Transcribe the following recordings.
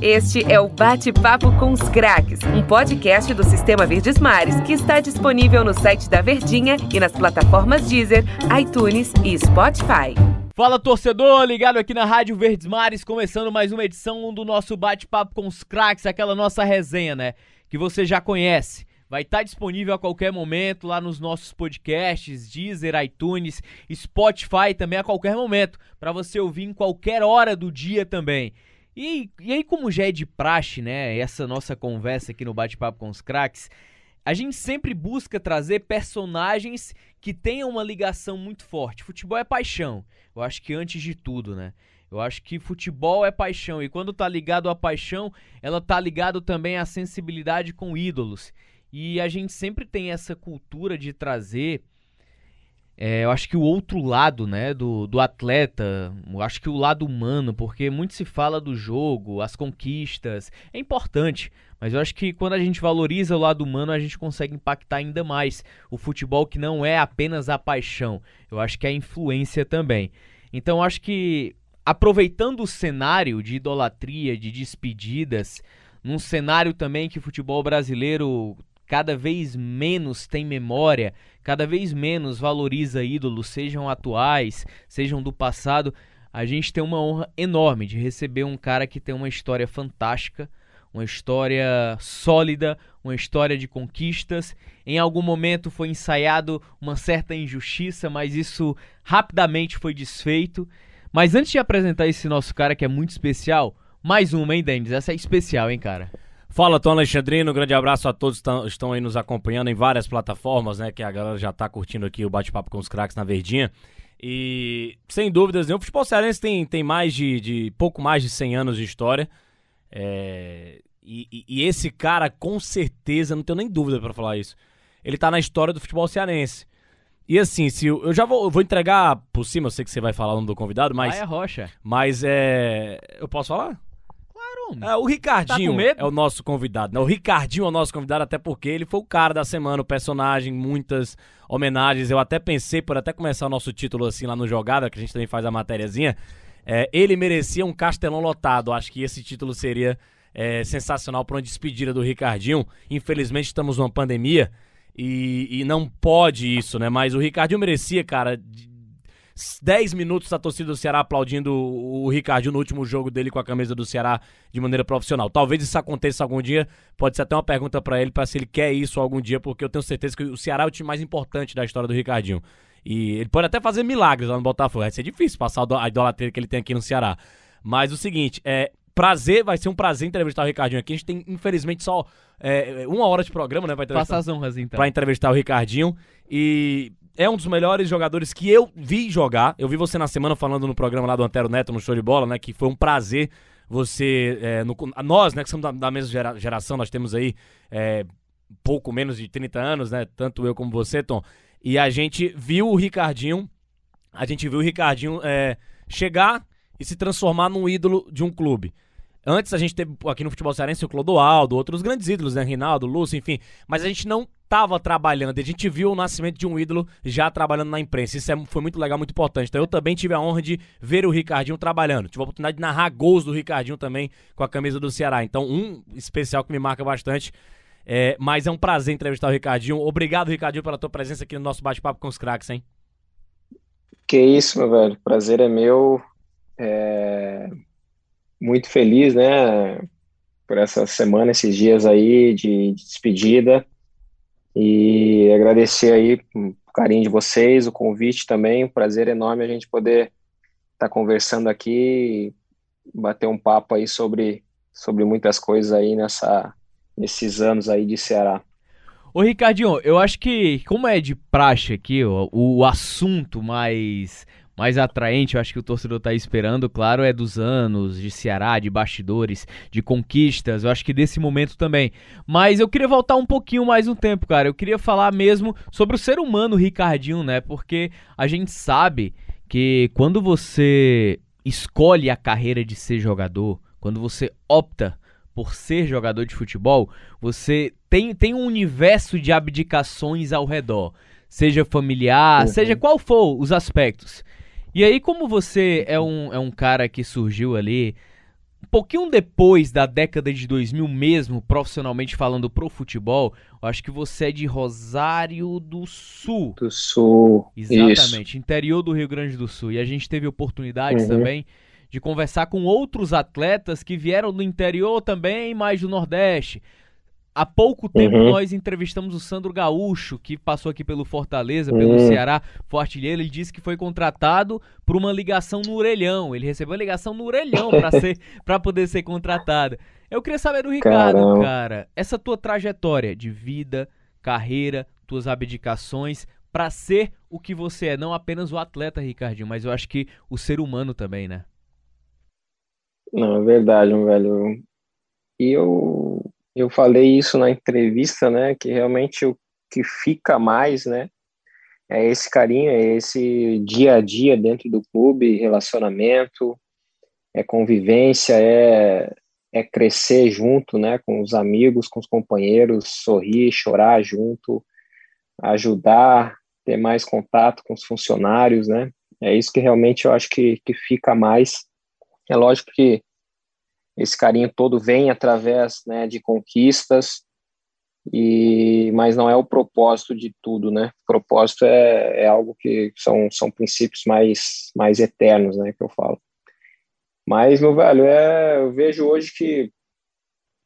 Este é o Bate-Papo com os Craques, um podcast do Sistema Verdes Mares que está disponível no site da Verdinha e nas plataformas Deezer, iTunes e Spotify. Fala torcedor, ligado aqui na Rádio Verdes Mares, começando mais uma edição do nosso Bate-Papo com os Craques, aquela nossa resenha, né? Que você já conhece. Vai estar disponível a qualquer momento lá nos nossos podcasts, Deezer, iTunes, Spotify também a qualquer momento, para você ouvir em qualquer hora do dia também. E, e aí, como já é de praxe, né, essa nossa conversa aqui no Bate-Papo com os Craques, a gente sempre busca trazer personagens que tenham uma ligação muito forte. Futebol é paixão. Eu acho que antes de tudo, né? Eu acho que futebol é paixão e quando tá ligado à paixão, ela tá ligado também à sensibilidade com ídolos. E a gente sempre tem essa cultura de trazer é, eu acho que o outro lado, né, do, do atleta, eu acho que o lado humano, porque muito se fala do jogo, as conquistas, é importante, mas eu acho que quando a gente valoriza o lado humano, a gente consegue impactar ainda mais o futebol que não é apenas a paixão, eu acho que é a influência também. Então eu acho que aproveitando o cenário de idolatria, de despedidas, num cenário também que o futebol brasileiro cada vez menos tem memória, cada vez menos valoriza ídolos, sejam atuais, sejam do passado, a gente tem uma honra enorme de receber um cara que tem uma história fantástica, uma história sólida, uma história de conquistas. Em algum momento foi ensaiado uma certa injustiça, mas isso rapidamente foi desfeito. Mas antes de apresentar esse nosso cara que é muito especial, mais uma, hein, Dennis? Essa é especial, hein, cara? Fala, Tom Alexandrino, um grande abraço a todos que estão aí nos acompanhando em várias plataformas, né? Que a galera já tá curtindo aqui o bate-papo com os craques na Verdinha. E, sem dúvidas nenhuma, o futebol cearense tem, tem mais de, de pouco mais de 100 anos de história. É, e, e, esse cara, com certeza, não tenho nem dúvida para falar isso, ele tá na história do futebol cearense. E assim, se eu, eu já vou, eu vou entregar por cima, eu sei que você vai falar o nome do convidado, mas. Vai a rocha. Mas é. Eu posso falar? É, o Ricardinho tá é o nosso convidado. Né? O Ricardinho é o nosso convidado, até porque ele foi o cara da semana, o personagem, muitas homenagens. Eu até pensei, por até começar o nosso título assim lá no Jogada, que a gente também faz a matériazinha, é, ele merecia um castelão lotado. Acho que esse título seria é, sensacional para uma despedida do Ricardinho. Infelizmente estamos numa pandemia e, e não pode isso, né? Mas o Ricardinho merecia, cara, 10 minutos a torcida do Ceará aplaudindo o Ricardinho no último jogo dele com a camisa do Ceará de maneira profissional. Talvez isso aconteça algum dia. Pode ser até uma pergunta para ele, para se ele quer isso algum dia, porque eu tenho certeza que o Ceará é o time mais importante da história do Ricardinho. E ele pode até fazer milagres lá no Botafogo. Vai ser difícil passar a idolatria que ele tem aqui no Ceará. Mas o seguinte, é, prazer, vai ser um prazer entrevistar o Ricardinho aqui. A gente tem, infelizmente, só é, uma hora de programa, né? Faça as honras, então. Pra entrevistar o Ricardinho. E é um dos melhores jogadores que eu vi jogar. Eu vi você na semana falando no programa lá do Antero Neto, no Show de Bola, né? Que foi um prazer você. É, no, nós, né, que somos da, da mesma gera, geração, nós temos aí é, pouco menos de 30 anos, né? Tanto eu como você, Tom. E a gente viu o Ricardinho. A gente viu o Ricardinho é, chegar e se transformar num ídolo de um clube. Antes a gente teve aqui no futebol cearense o Clodoaldo, outros grandes ídolos, né? Rinaldo, Lúcio, enfim. Mas a gente não estava trabalhando. A gente viu o nascimento de um ídolo já trabalhando na imprensa. Isso é, foi muito legal, muito importante. Então eu também tive a honra de ver o Ricardinho trabalhando. Tive a oportunidade de narrar gols do Ricardinho também com a camisa do Ceará. Então, um especial que me marca bastante. É, mas é um prazer entrevistar o Ricardinho. Obrigado, Ricardinho, pela tua presença aqui no nosso bate-papo com os craques, hein? Que isso, meu velho. Prazer é meu. É... Muito feliz, né? Por essa semana, esses dias aí de, de despedida. E agradecer aí o carinho de vocês, o convite também, um prazer enorme a gente poder estar tá conversando aqui, bater um papo aí sobre, sobre muitas coisas aí nessa, nesses anos aí de Ceará. Ô Ricardinho, eu acho que, como é de praxe aqui, ó, o assunto mais mais atraente, eu acho que o torcedor tá esperando, claro, é dos anos de Ceará, de bastidores, de conquistas, eu acho que desse momento também. Mas eu queria voltar um pouquinho mais no tempo, cara. Eu queria falar mesmo sobre o ser humano Ricardinho, né? Porque a gente sabe que quando você escolhe a carreira de ser jogador, quando você opta por ser jogador de futebol, você tem, tem um universo de abdicações ao redor. Seja familiar, uhum. seja qual for os aspectos. E aí, como você é um, é um cara que surgiu ali um pouquinho depois da década de 2000 mesmo, profissionalmente falando pro futebol, eu acho que você é de Rosário do Sul. Do Sul. Exatamente, Isso. interior do Rio Grande do Sul. E a gente teve oportunidades Uhum. também de conversar com outros atletas que vieram do interior também, mais do Nordeste. Há pouco tempo Uhum. nós entrevistamos o Sandro Gaúcho, que passou aqui pelo Fortaleza, pelo Uhum. Ceará, foi artilheiro. Ele disse que foi contratado por uma ligação no orelhão. Ele recebeu a ligação no orelhão para ser, para poder ser contratado. Eu queria saber do Ricardo, Caramba. cara, essa tua trajetória de vida, carreira, tuas abdicações para ser o que você é, não apenas o atleta, Ricardinho, mas eu acho que o ser humano também, né? Não, é verdade, velho. E eu, eu falei isso na entrevista, né? Que realmente o que fica mais, né? É esse carinho, é esse dia a dia dentro do clube, relacionamento, é convivência, é, é crescer junto, né? Com os amigos, com os companheiros, sorrir, chorar junto, ajudar, ter mais contato com os funcionários, né? É isso que realmente eu acho que, que fica mais. É lógico que esse carinho todo vem através né, de conquistas, e mas não é o propósito de tudo, né? O propósito é, é algo que são, são princípios mais, mais eternos, né? Que eu falo. Mas, meu velho, é, eu vejo hoje que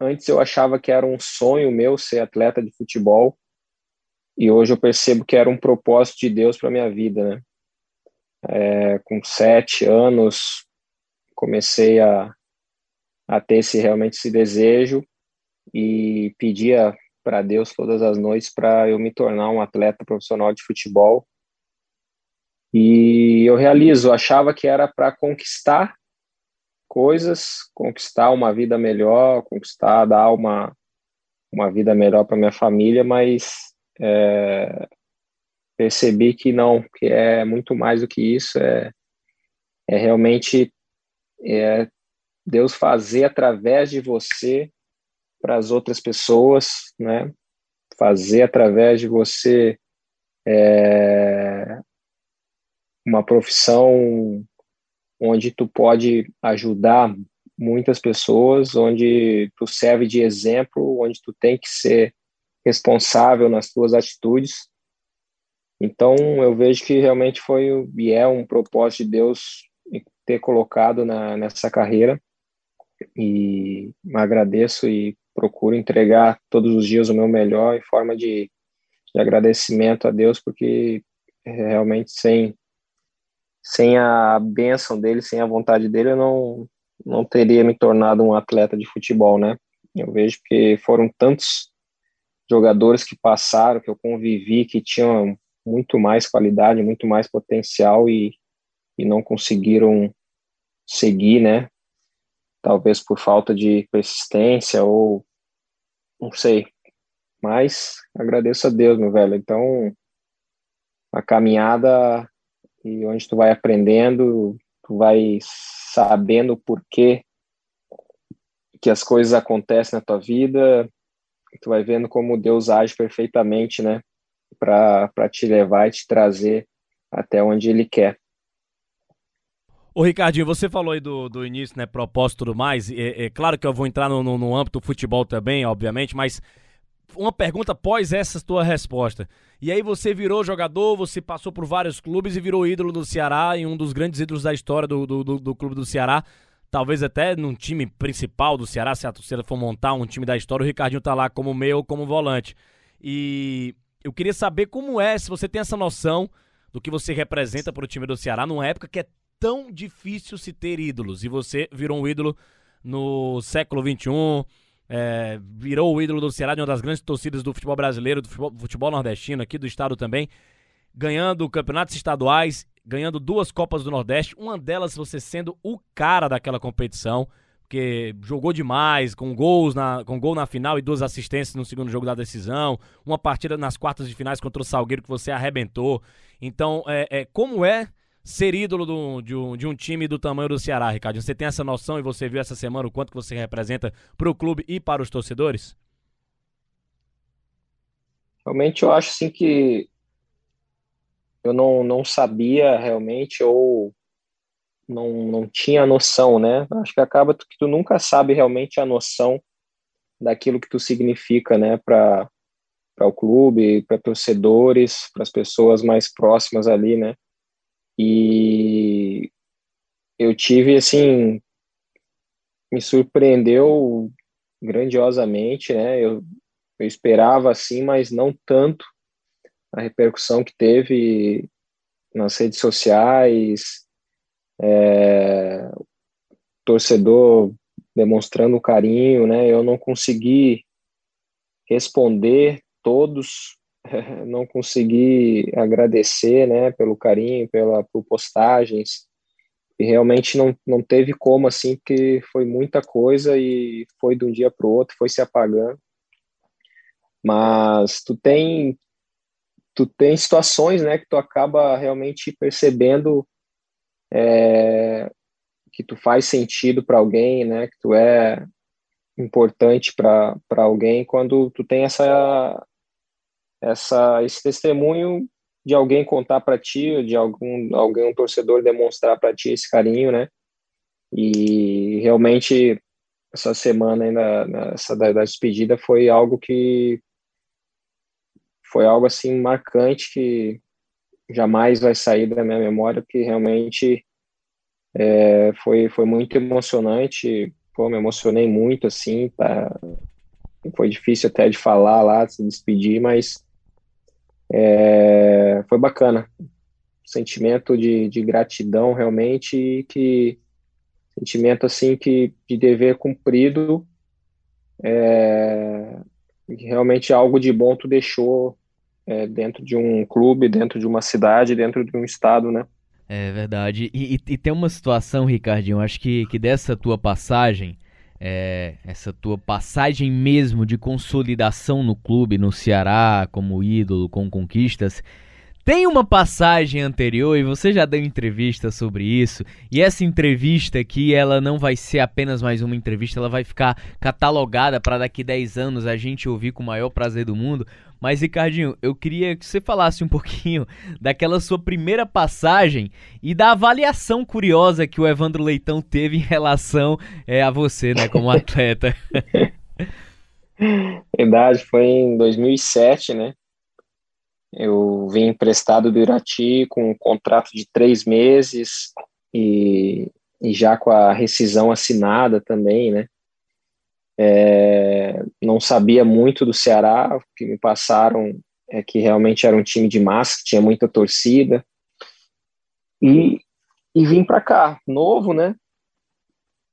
antes eu achava que era um sonho meu ser atleta de futebol, e hoje eu percebo que era um propósito de Deus para minha vida, né? É, com sete anos, comecei a, a ter esse, realmente esse desejo e pedia para Deus todas as noites para eu me tornar um atleta profissional de futebol. E eu realizo, achava que era para conquistar coisas, conquistar uma vida melhor, conquistar, dar uma, uma vida melhor para minha família, mas é, percebi que não, que é muito mais do que isso, é, é realmente é Deus fazer através de você para as outras pessoas, né? Fazer através de você é, uma profissão onde tu pode ajudar muitas pessoas, onde tu serve de exemplo, onde tu tem que ser responsável nas tuas atitudes. Então, eu vejo que realmente foi e é um propósito de Deus ter colocado na, nessa carreira e agradeço e procuro entregar todos os dias o meu melhor em forma de, de agradecimento a Deus, porque realmente sem, sem a bênção dele, sem a vontade dele, eu não, não teria me tornado um atleta de futebol, né? Eu vejo que foram tantos jogadores que passaram, que eu convivi, que tinham muito mais qualidade, muito mais potencial e, e não conseguiram seguir, né? Talvez por falta de persistência ou não sei. Mas agradeço a Deus, meu velho. Então, a caminhada e onde tu vai aprendendo, tu vai sabendo o porquê que as coisas acontecem na tua vida, tu vai vendo como Deus age perfeitamente, né? Para te levar e te trazer até onde Ele quer. Ô Ricardinho, você falou aí do, do início, né, propósito e tudo mais, é, é, claro que eu vou entrar no, no, no âmbito do futebol também, obviamente, mas uma pergunta após essa tua resposta. E aí você virou jogador, você passou por vários clubes e virou ídolo do Ceará e um dos grandes ídolos da história do, do, do, do clube do Ceará. Talvez até num time principal do Ceará, se a torcida for montar um time da história, o Ricardinho tá lá como meio como volante. E eu queria saber como é, se você tem essa noção do que você representa para o time do Ceará numa época que é tão difícil se ter ídolos. E você virou um ídolo no século XXI, é, virou o ídolo do Ceará de uma das grandes torcidas do futebol brasileiro, do futebol, futebol nordestino, aqui do estado também, ganhando campeonatos estaduais, ganhando duas Copas do Nordeste, uma delas você sendo o cara daquela competição, porque jogou demais, com gols na, com gol na final e duas assistências no segundo jogo da decisão, uma partida nas quartas de finais contra o Salgueiro que você arrebentou. Então, é, é como é ser ídolo do, de, um, de um time do tamanho do Ceará, Ricardo? Você tem essa noção e você viu essa semana o quanto que você representa para o clube e para os torcedores? Realmente eu acho assim que eu não, não sabia realmente ou não, não tinha noção, né? Acho que acaba que tu nunca sabe realmente a noção daquilo que tu significa, né, para para o clube, para torcedores, para as pessoas mais próximas ali, né? E eu tive assim me surpreendeu grandiosamente, né? Eu, eu esperava assim, mas não tanto a repercussão que teve nas redes sociais, é, torcedor demonstrando carinho, né? Eu não consegui responder todos, não consegui agradecer, né, pelo carinho, pela por postagens. E realmente não, não teve como assim, porque foi muita coisa e foi de um dia para o outro, foi se apagando. Mas tu tem tu tem situações, né, que tu acaba realmente percebendo é, que tu faz sentido para alguém, né, que tu é importante para alguém quando tu tem essa essa esse testemunho de alguém contar para ti, de algum alguém um torcedor demonstrar para ti esse carinho, né? E realmente essa semana ainda nessa da, da despedida foi algo que foi algo assim marcante que jamais vai sair da minha memória, porque realmente é, foi, foi muito emocionante. Pô, me emocionei muito, assim, tá? foi difícil até de falar lá, se despedir, mas é, foi bacana. Sentimento de, de gratidão, realmente, que sentimento, assim, que de dever cumprido, é, realmente algo de bom tu deixou é, dentro de um clube, dentro de uma cidade, dentro de um estado, né? É verdade. E, e, e tem uma situação, Ricardinho, acho que, que dessa tua passagem, é, essa tua passagem mesmo de consolidação no clube, no Ceará, como ídolo, com conquistas, tem uma passagem anterior e você já deu entrevista sobre isso, e essa entrevista aqui, ela não vai ser apenas mais uma entrevista, ela vai ficar catalogada para daqui 10 anos a gente ouvir com o maior prazer do mundo. Mas Ricardinho, eu queria que você falasse um pouquinho daquela sua primeira passagem e da avaliação curiosa que o Evandro Leitão teve em relação é, a você, né, como atleta. Verdade, foi em 2007, né? Eu vim emprestado do Irati com um contrato de três meses e, e já com a rescisão assinada também, né? É, não sabia muito do Ceará, o que me passaram é que realmente era um time de massa, que tinha muita torcida. E, e vim para cá, novo, né?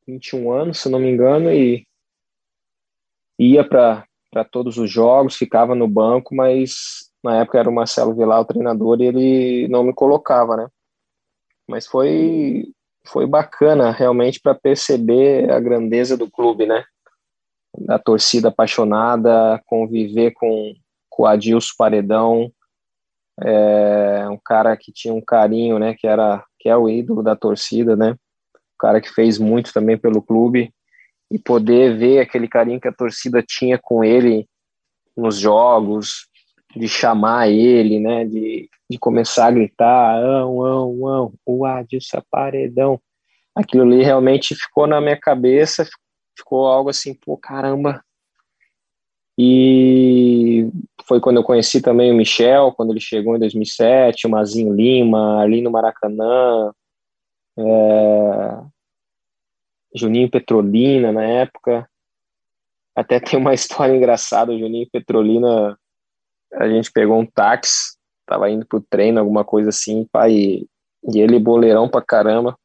21 anos, se não me engano, e ia para todos os jogos, ficava no banco, mas na época era o Marcelo Vilar o treinador e ele não me colocava, né? Mas foi foi bacana realmente para perceber a grandeza do clube, né? Da torcida apaixonada, conviver com, com o Adilson Paredão, é, um cara que tinha um carinho, né? Que era que é o ídolo da torcida, né? Um cara que fez muito também pelo clube e poder ver aquele carinho que a torcida tinha com ele nos jogos, de chamar ele, né, de, de começar a gritar, ão, ão, ão, o Adilson Paredão. Aquilo ali realmente ficou na minha cabeça, ficou algo assim, pô, caramba. E foi quando eu conheci também o Michel, quando ele chegou em 2007, o Mazinho Lima, ali no Maracanã, é, Juninho Petrolina na época. Até tem uma história engraçada, o Juninho Petrolina a gente pegou um táxi, tava indo pro treino, alguma coisa assim, pai, e, e ele boleirão pra caramba.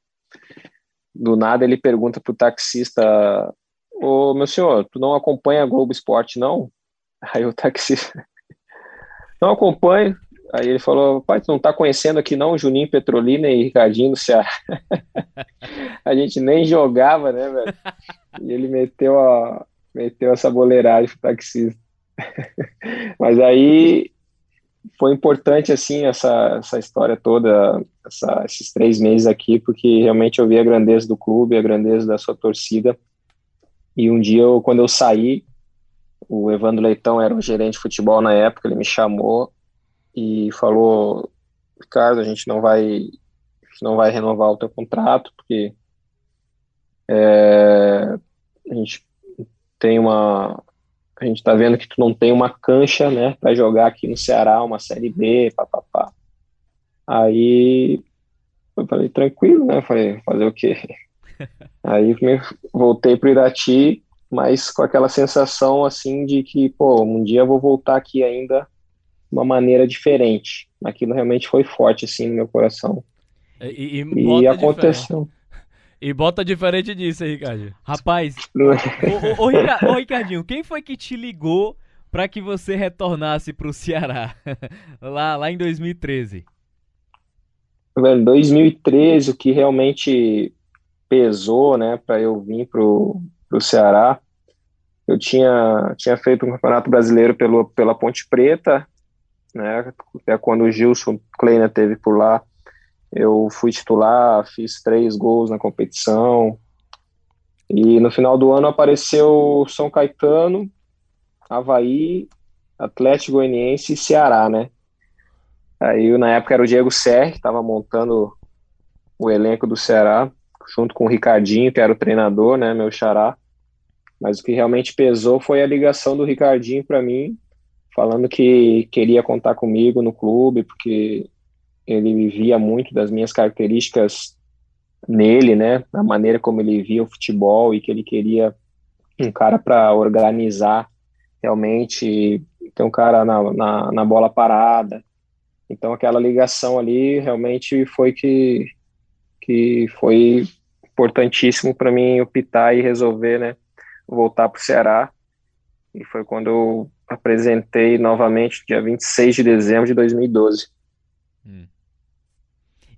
Do nada ele pergunta pro taxista, ô meu senhor, tu não acompanha a Globo Esporte, não? Aí o taxista, não acompanho. Aí ele falou, pai, tu não tá conhecendo aqui não Juninho Petrolina e Ricardinho do Ceará? a gente nem jogava, né, velho? E ele meteu, a, meteu essa boleiragem pro taxista. Mas aí foi importante assim essa, essa história toda, essa, esses três meses aqui, porque realmente eu vi a grandeza do clube, a grandeza da sua torcida. E um dia, eu, quando eu saí, o Evandro Leitão era o gerente de futebol na época, ele me chamou e falou: Ricardo, a gente não vai não vai renovar o teu contrato, porque é, a gente tem uma. A gente tá vendo que tu não tem uma cancha, né, para jogar aqui no Ceará, uma Série B, papapá. Aí eu falei, tranquilo, né? Falei, fazer o quê? Aí voltei pro Irati, mas com aquela sensação assim de que, pô, um dia eu vou voltar aqui ainda de uma maneira diferente. Aquilo realmente foi forte assim no meu coração. E, e, e aconteceu. E bota diferente disso aí, Ricardinho. Rapaz, ô, ô, ô, ô, Ricardinho, quem foi que te ligou para que você retornasse pro Ceará lá, lá em 2013? Velho, 2013, o que realmente pesou, né, para eu vir pro, pro Ceará, eu tinha, tinha feito um campeonato brasileiro pelo, pela Ponte Preta, né, até quando o Gilson Kleiner teve por lá, eu fui titular, fiz três gols na competição. E no final do ano apareceu São Caetano, Havaí, Atlético Goianiense e Ceará, né? Aí na época era o Diego Serri, que estava montando o elenco do Ceará, junto com o Ricardinho, que era o treinador, né, meu xará. Mas o que realmente pesou foi a ligação do Ricardinho para mim, falando que queria contar comigo no clube, porque ele via muito das minhas características nele, né, na maneira como ele via o futebol e que ele queria um cara para organizar realmente, ter um cara na, na, na, bola parada. Então aquela ligação ali realmente foi que, que foi importantíssimo para mim optar e resolver, né, voltar para o Ceará. E foi quando eu apresentei novamente, dia 26 de dezembro de 2012. Hum.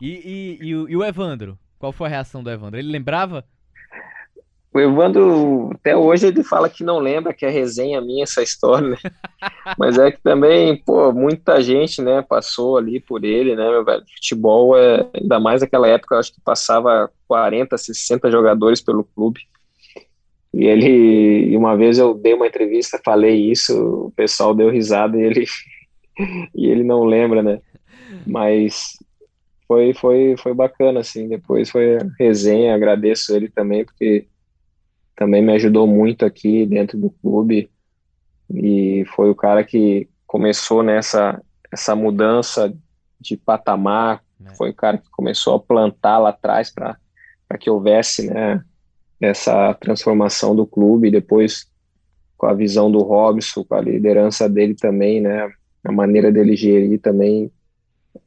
E, e, e, o, e o Evandro? Qual foi a reação do Evandro? Ele lembrava? O Evandro, até hoje, ele fala que não lembra que é resenha minha essa história, né? Mas é que também, pô, muita gente, né, passou ali por ele, né, meu velho? Futebol, é, ainda mais naquela época, eu acho que passava 40, 60 jogadores pelo clube. E ele, uma vez eu dei uma entrevista, falei isso, o pessoal deu risada e ele, e ele não lembra, né? Mas foi, foi, foi bacana, assim. Depois foi resenha, agradeço ele também, porque também me ajudou muito aqui dentro do clube e foi o cara que começou nessa essa mudança de patamar, é. foi o cara que começou a plantar lá atrás para que houvesse, né, essa transformação do clube, depois com a visão do Robson, com a liderança dele também, né, a maneira dele gerir também,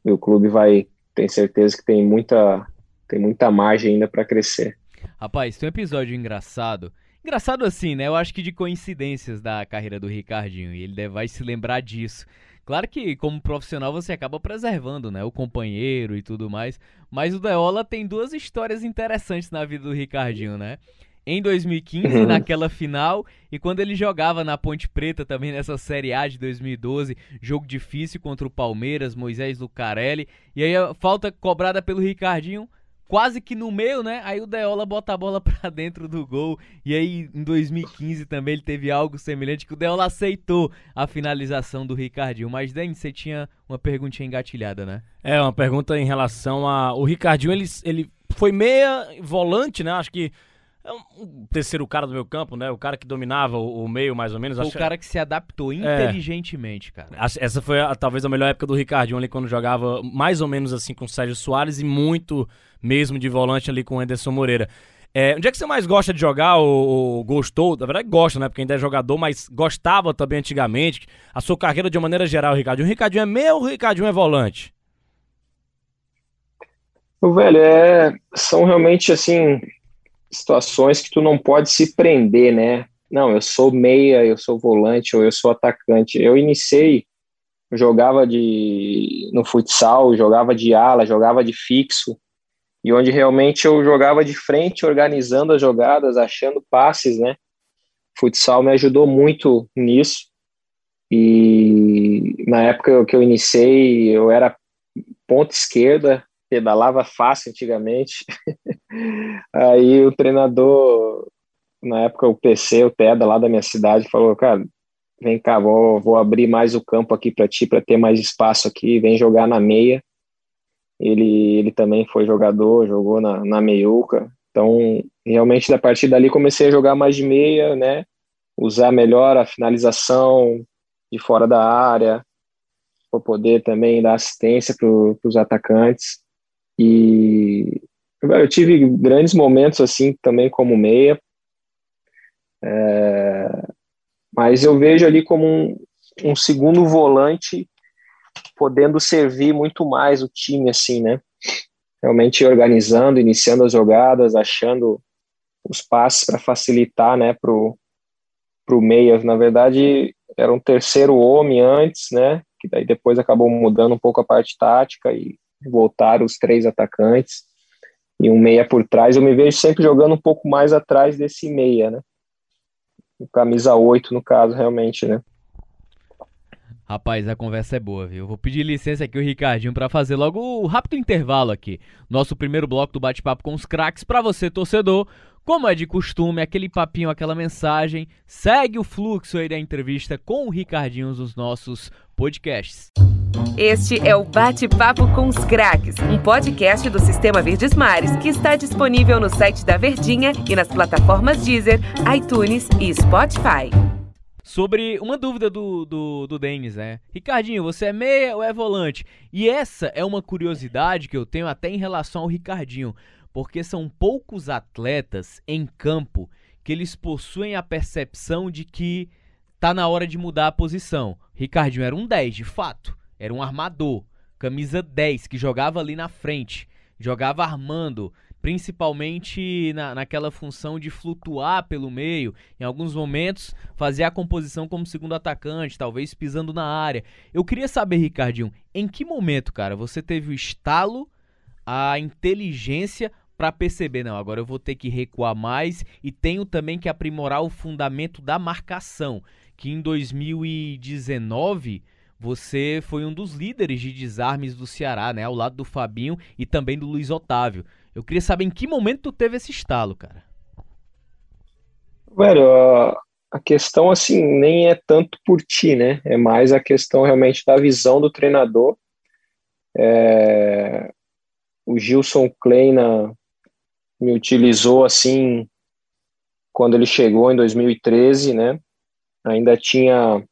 o clube vai tenho certeza que tem muita, tem muita margem ainda para crescer. Rapaz, tem um episódio engraçado. Engraçado assim, né? Eu acho que de coincidências da carreira do Ricardinho. E ele vai se lembrar disso. Claro que, como profissional, você acaba preservando, né? O companheiro e tudo mais. Mas o Deola tem duas histórias interessantes na vida do Ricardinho, né? Em 2015, uhum. naquela final, e quando ele jogava na Ponte Preta também nessa Série A de 2012, jogo difícil contra o Palmeiras, Moisés Lucarelli, e aí a falta cobrada pelo Ricardinho, quase que no meio, né? Aí o Deola bota a bola pra dentro do gol. E aí em 2015 também ele teve algo semelhante que o Deola aceitou a finalização do Ricardinho. Mas Denis, você tinha uma perguntinha engatilhada, né? É, uma pergunta em relação a o Ricardinho, ele ele foi meia volante, né? Acho que é um terceiro cara do meu campo, né? O cara que dominava o, o meio, mais ou menos. Foi o cara que se adaptou é. inteligentemente, é. cara. Essa foi a, talvez a melhor época do Ricardinho ali, quando jogava mais ou menos assim com o Sérgio Soares e muito mesmo de volante ali com o Anderson Moreira. É, onde é que você mais gosta de jogar ou, ou, gostou? Na verdade, gosta, né? Porque ainda é jogador, mas gostava também antigamente. A sua carreira de uma maneira geral, Ricardinho. O Ricardinho é meio ou o Ricardinho é volante? O velho, é, são realmente assim situações que tu não pode se prender, né? Não, eu sou meia, eu sou volante ou eu sou atacante. Eu iniciei, jogava de no futsal, jogava de ala, jogava de fixo, e onde realmente eu jogava de frente, organizando as jogadas, achando passes, né? Futsal me ajudou muito nisso. E na época que eu iniciei, eu era ponta esquerda, pedalava fácil antigamente. Aí o treinador, na época o PC, o TEDA lá da minha cidade, falou, cara, vem cá, vou, vou abrir mais o campo aqui para ti, para ter mais espaço aqui, vem jogar na meia. ele, ele também foi jogador, jogou na, na meiuca. Então, realmente, a partir dali comecei a jogar mais de meia, né? Usar melhor a finalização de fora da área, para poder também dar assistência para os atacantes. E eu tive grandes momentos assim também como meia, é, mas eu vejo ali como um, um segundo volante podendo servir muito mais o time, assim, né? Realmente organizando, iniciando as jogadas, achando os passes para facilitar, né, pro, pro meia. Na verdade, era um terceiro homem antes, né? Que daí depois acabou mudando um pouco a parte tática e voltaram os três atacantes e um meia por trás. Eu me vejo sempre jogando um pouco mais atrás desse meia, né? Camisa 8, no caso, realmente, né? Rapaz, a conversa é boa, viu? Vou pedir licença aqui o Ricardinho para fazer logo o rápido intervalo aqui. Nosso primeiro bloco do bate-papo com os craques para você torcedor. Como é de costume, aquele papinho, aquela mensagem, segue o fluxo aí da entrevista com o Ricardinho nos nossos podcasts. Este é o Bate-Papo com os Craques, um podcast do Sistema Verdes Mares que está disponível no site da Verdinha e nas plataformas Deezer, iTunes e Spotify sobre uma dúvida do, do, do Denis, né? Ricardinho, você é meia ou é volante? E essa é uma curiosidade que eu tenho até em relação ao Ricardinho, porque são poucos atletas em campo que eles possuem a percepção de que tá na hora de mudar a posição. Ricardinho era um 10, de fato. Era um armador, camisa 10, que jogava ali na frente, jogava armando, principalmente na, naquela função de flutuar pelo meio, em alguns momentos fazer a composição como segundo atacante, talvez pisando na área. Eu queria saber, Ricardinho, em que momento, cara, você teve o estalo, a inteligência para perceber, não, agora eu vou ter que recuar mais e tenho também que aprimorar o fundamento da marcação, que em 2019 você foi um dos líderes de desarmes do Ceará, né, ao lado do Fabinho e também do Luiz Otávio. Eu queria saber em que momento tu teve esse estalo, cara. Velho, a, questão assim nem é tanto por ti, né? É mais a questão realmente da visão do treinador. É, o Gilson Kleina me utilizou assim quando ele chegou em 2013, né? Ainda tinha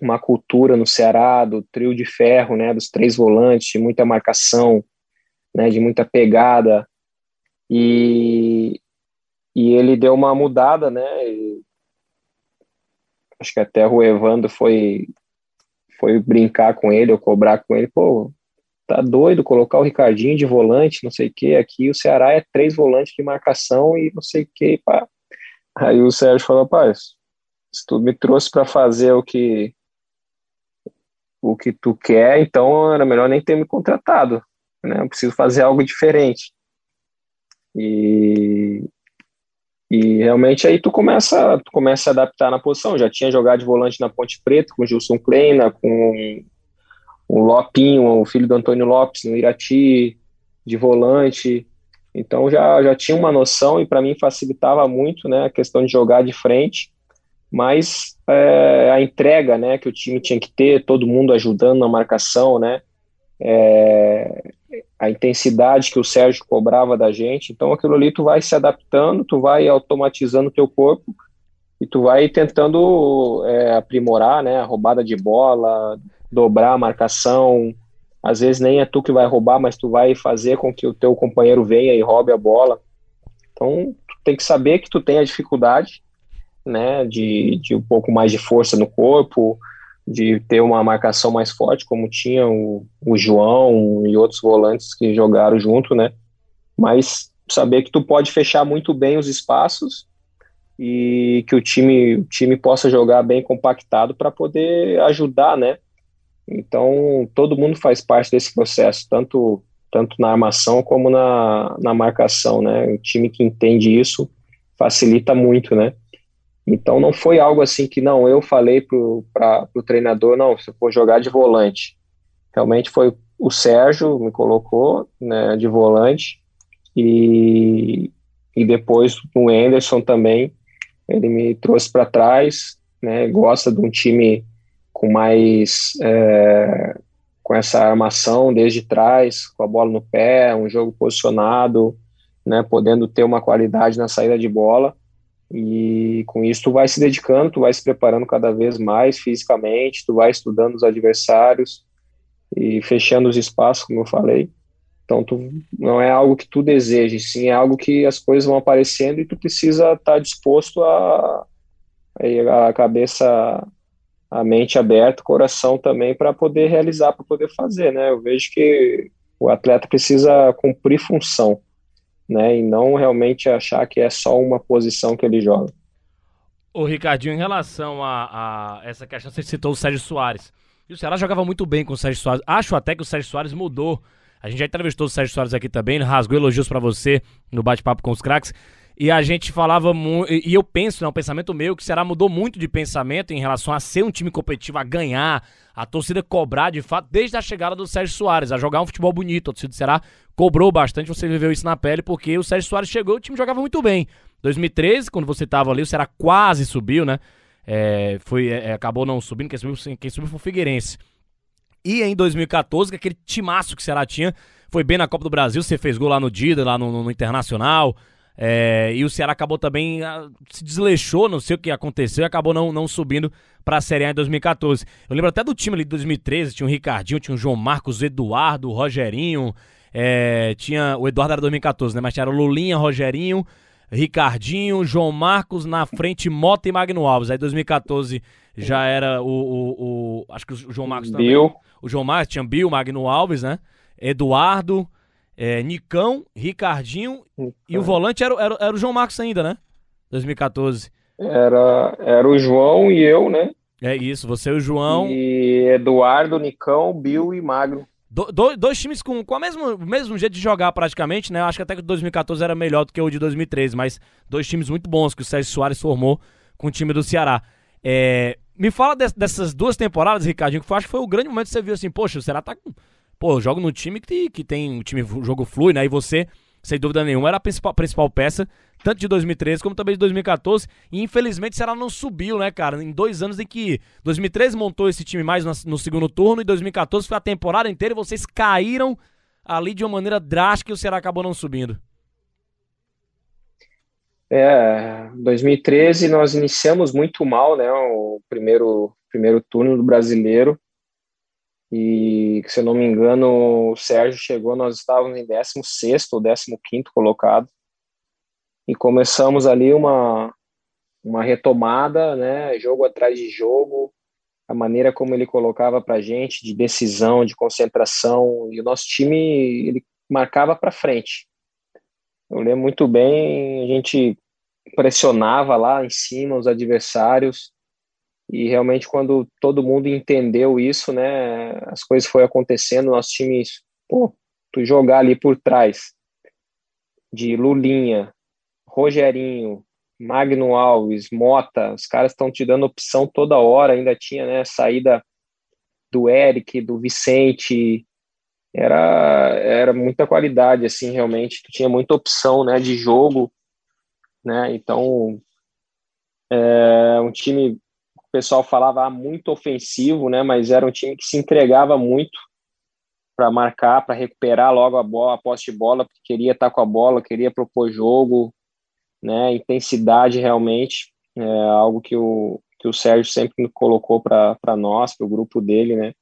uma cultura no Ceará do trio de ferro, né? Dos três volantes, de muita marcação, né? De muita pegada. E, e ele deu uma mudada, né? E, acho que até o Evandro foi, foi brincar com ele ou cobrar com ele, pô, tá doido colocar o Ricardinho de volante, não sei o que, aqui o Ceará é três volantes de marcação e não sei o que, pá. Aí o Sérgio falou, rapaz, se tu me trouxe para fazer o que o que tu quer, então era melhor nem ter me contratado, né? Eu preciso fazer algo diferente. E, e realmente aí tu começa, tu começa a adaptar na posição. Já tinha jogado de volante na Ponte Preta com o Gilson Kleina, com o Lopinho, o filho do Antônio Lopes, no Irati, de volante. Então já, já tinha uma noção e para mim facilitava muito né, a questão de jogar de frente, mas é, a entrega né, que o time tinha que ter, todo mundo ajudando na marcação, né, é, a intensidade que o Sérgio cobrava da gente. Então aquilo ali tu vai se adaptando, tu vai automatizando o teu corpo e tu vai tentando é, aprimorar, né, a roubada de bola, dobrar a marcação. Às vezes nem é tu que vai roubar, mas tu vai fazer com que o teu companheiro venha e roube a bola. Então tu tem que saber que tu tem a dificuldade, né, de, de um pouco mais de força no corpo, de ter uma marcação mais forte, como tinha o, o João e outros volantes que jogaram junto, né? Mas saber que tu pode fechar muito bem os espaços e que o time, o time possa jogar bem compactado para poder ajudar, né? Então, todo mundo faz parte desse processo, tanto, tanto na armação como na, na marcação, né? O time que entende isso facilita muito, né? Então não foi algo assim que não, eu falei para o treinador, não, você for jogar de volante. Realmente foi o Sérgio me colocou né, de volante e, e depois o Anderson também, ele me trouxe para trás, né, gosta de um time com mais é, com essa armação desde trás, com a bola no pé, um jogo posicionado, né, podendo ter uma qualidade na saída de bola. E com isso tu vai se dedicando, tu vai se preparando cada vez mais fisicamente, tu vai estudando os adversários e fechando os espaços, como eu falei. Então tu, não é algo que tu deseje, sim é algo que as coisas vão aparecendo e tu precisa estar tá disposto a, a cabeça, a mente aberta, coração também para poder realizar, para poder fazer, né? Eu vejo que o atleta precisa cumprir função né? E não realmente achar que é só uma posição que ele joga. O Ricardinho, em relação a, a, essa questão, você citou o Sérgio Soares. E o Ceará jogava muito bem com o Sérgio Soares. Acho até que o Sérgio Soares mudou. A gente já entrevistou o Sérgio Soares aqui também, rasgou elogios para você no bate-papo com os craques. E a gente falava muito. E eu penso, né, um pensamento meu, que o Ceará mudou muito de pensamento em relação a ser um time competitivo, a ganhar, a torcida cobrar de fato, desde a chegada do Sérgio Soares, a jogar um futebol bonito. A torcida do Ceará cobrou bastante, você viveu isso na pele, porque o Sérgio Soares chegou e o time jogava muito bem. 2013, quando você tava ali, o Ceará quase subiu, né? É, foi, é, acabou não subindo, quem subiu, quem subiu foi o Figueirense. E em 2014, que aquele timaço que o Ceará tinha, foi bem na Copa do Brasil, você fez gol lá no Dida, lá no, no Internacional. É, e o Ceará acabou também, ah, se desleixou, não sei o que aconteceu, e acabou não, não subindo para a Série A em 2014. Eu lembro até do time ali de 2013, tinha o Ricardinho, tinha o João Marcos, o Eduardo, o Rogerinho, é, tinha, o Eduardo era 2014, né, mas tinha o Lulinha, Rogerinho, Ricardinho, João Marcos, na frente Mota e Magno Alves. Aí 2014 já era o, o, o acho que o João Marcos também. Bill. O João Marcos, tinha Bill, Magno Alves, né, Eduardo é, Nicão, Ricardinho e o volante era, era, era o João Marcos ainda, né? 2014. Era, era o João e eu, né? É isso, você e o João. E Eduardo, Nicão, Bill e Magro. Do, do, dois times com, com o mesmo, mesmo jeito de jogar praticamente, né? Eu acho que até que o 2014 era melhor do que o de 2013, mas dois times muito bons que o Sérgio Soares formou com o time do Ceará. É, me fala de, dessas duas temporadas, Ricardinho, que eu acho que foi o grande momento que você viu assim, poxa, o Ceará tá com pô, eu jogo no time que, que tem o time o jogo flui, né? E você, sem dúvida nenhuma, era a principal, principal peça, tanto de 2013 como também de 2014. E infelizmente Ceará não subiu, né, cara? Em dois anos em que 2013 montou esse time mais no, no segundo turno e 2014 foi a temporada inteira e vocês caíram ali de uma maneira drástica e o Ceará acabou não subindo. É, 2013 nós iniciamos muito mal, né? O primeiro primeiro turno do Brasileiro e, se eu não me engano, o Sérgio chegou, nós estávamos em 16 ou 15 colocado. E começamos ali uma, uma retomada, né, jogo atrás de jogo, a maneira como ele colocava para gente, de decisão, de concentração, e o nosso time, ele marcava para frente. Eu lembro muito bem, a gente pressionava lá em cima os adversários, e realmente quando todo mundo entendeu isso, né, as coisas foram acontecendo, nosso time, pô, tu jogar ali por trás de Lulinha, Rogerinho, Magno Alves, Mota, os caras estão te dando opção toda hora, ainda tinha, né, saída do Eric, do Vicente, era era muita qualidade assim, realmente, tu tinha muita opção, né, de jogo, né? Então, é um time pessoal falava ah, muito ofensivo, né? Mas era um time que se entregava muito para marcar, para recuperar logo a bola, a posse de bola, porque queria estar com a bola, queria propor jogo, né? Intensidade realmente é algo que o que o Sérgio sempre colocou para nós, para o grupo dele, né?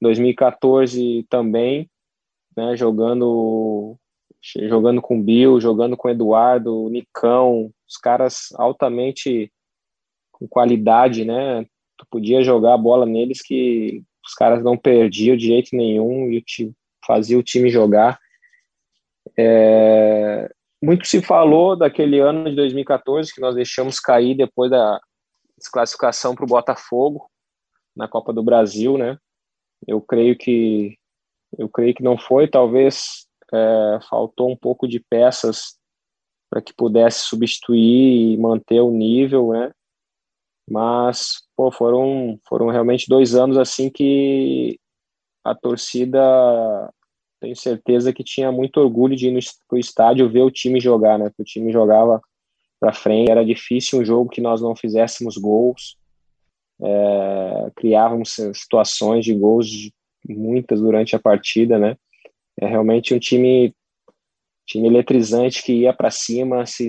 2014 também, né? Jogando jogando com o Bill, jogando com o Eduardo, o Nicão, os caras altamente com qualidade, né? Tu podia jogar a bola neles que os caras não perdiam de jeito nenhum e fazia o time jogar. É, muito se falou daquele ano de 2014 que nós deixamos cair depois da desclassificação para o Botafogo na Copa do Brasil, né? Eu creio que eu creio que não foi, talvez é, faltou um pouco de peças para que pudesse substituir e manter o nível, né? Mas, pô, foram, foram realmente dois anos assim que a torcida, tenho certeza que tinha muito orgulho de ir no estádio ver o time jogar, né? Porque o time jogava para frente, era difícil um jogo que nós não fizéssemos gols, é, criávamos situações de gols muitas durante a partida, né? É realmente um time time eletrizante que ia para cima, se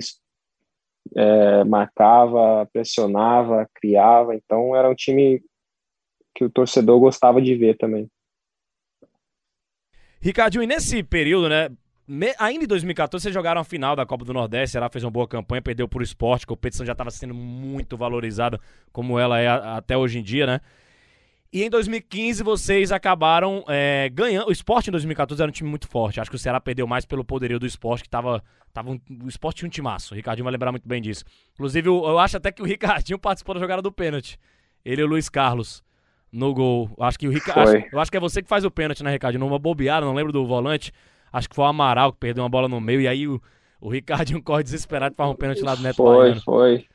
é, marcava, pressionava, criava. Então era um time que o torcedor gostava de ver também. Ricardinho, e nesse período, né? Ainda em 2014, vocês jogaram a final da Copa do Nordeste, ela fez uma boa campanha, perdeu por esporte, a competição já estava sendo muito valorizada, como ela é até hoje em dia, né? E em 2015 vocês acabaram é, ganhando. O esporte em 2014 era um time muito forte. Acho que o Ceará perdeu mais pelo poderio do esporte, que tava. tava um, o esporte tinha um timaço. O Ricardinho vai lembrar muito bem disso. Inclusive, eu, eu acho até que o Ricardinho participou da jogada do pênalti. Ele e o Luiz Carlos no gol. Acho que o Ricardinho. Eu acho que é você que faz o pênalti, né, Ricardinho? Numa bobeada, não lembro do volante. Acho que foi o Amaral que perdeu uma bola no meio. E aí o, o Ricardinho corre desesperado para um pênalti lá do Neto Foi, Baiano. foi.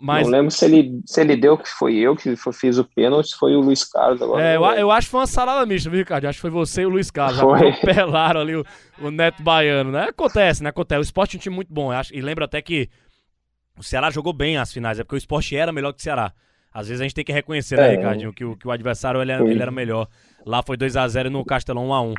Mas... Não lembro se ele, se ele deu que foi eu que fiz o pênalti, foi o Luiz Carlos agora. É, eu, eu, acho que foi uma salada mista, viu, Ricardo? Acho que foi você e o Luiz Carlos. Foi. Atropelaram ali o, o Neto Baiano, né? Acontece, né? Acontece. O esporte é um time muito bom. Acho, e lembra até que o Ceará jogou bem as finais, é porque o esporte era melhor que o Ceará. Às vezes a gente tem que reconhecer, né, é, Ricardinho, que o, que o adversário ele, ele era melhor. Lá foi 2 a 0 no Castelão 1x1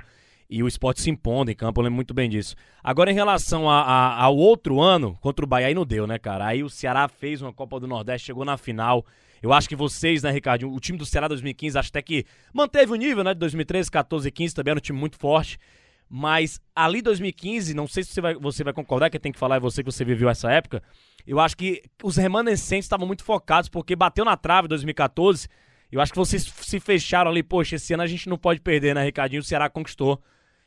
e o esporte se impondo em campo, eu lembro muito bem disso. Agora, em relação a, a, ao outro ano, contra o Bahia, aí não deu, né, cara? Aí o Ceará fez uma Copa do Nordeste, chegou na final. Eu acho que vocês, né, Ricardo, o time do Ceará 2015, acho até que manteve o nível, né, de 2013, 14 e 15, também era um time muito forte. Mas ali 2015, não sei se você vai, você vai concordar, que tem que falar é você que você viveu essa época. Eu acho que os remanescentes estavam muito focados, porque bateu na trave 2014. Eu acho que vocês se fecharam ali, poxa, esse ano a gente não pode perder, né, Ricardinho? O Ceará conquistou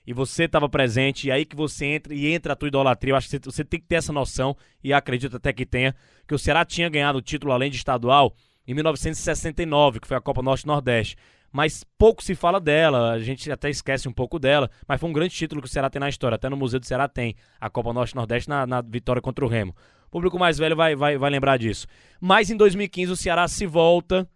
e você estava presente, e aí que você entra e entra a tua idolatria. Eu acho que você tem que ter essa noção, e acredito até que tenha, que o Ceará tinha ganhado o título além de estadual em 1969, que foi a Copa Norte-Nordeste. Mas pouco se fala dela, a gente até esquece um pouco dela, mas foi um grande título que o Ceará tem na história. Até no Museu do Ceará tem a Copa Norte-Nordeste na, na, vitória contra o Remo. O público mais velho vai, vai, vai lembrar disso. Mas em 2015 o Ceará se volta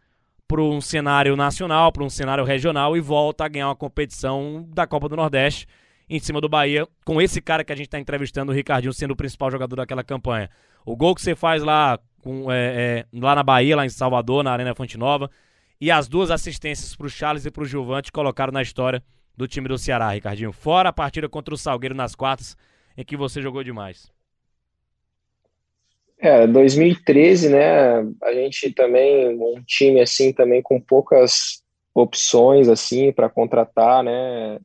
para um cenário nacional, para um cenário regional e volta a ganhar uma competição da Copa do Nordeste em cima do Bahia, com esse cara que a gente está entrevistando, o Ricardinho, sendo o principal jogador daquela campanha. O gol que você faz lá, com, é, é, lá na Bahia, lá em Salvador, na Arena Fonte Nova, e as duas assistências para o Charles e para o Gilvante colocaram na história do time do Ceará, Ricardinho. Fora a partida contra o Salgueiro nas quartas, em que você jogou demais. É, 2013, né, a gente também, um time assim, também com poucas opções, assim, para contratar, né,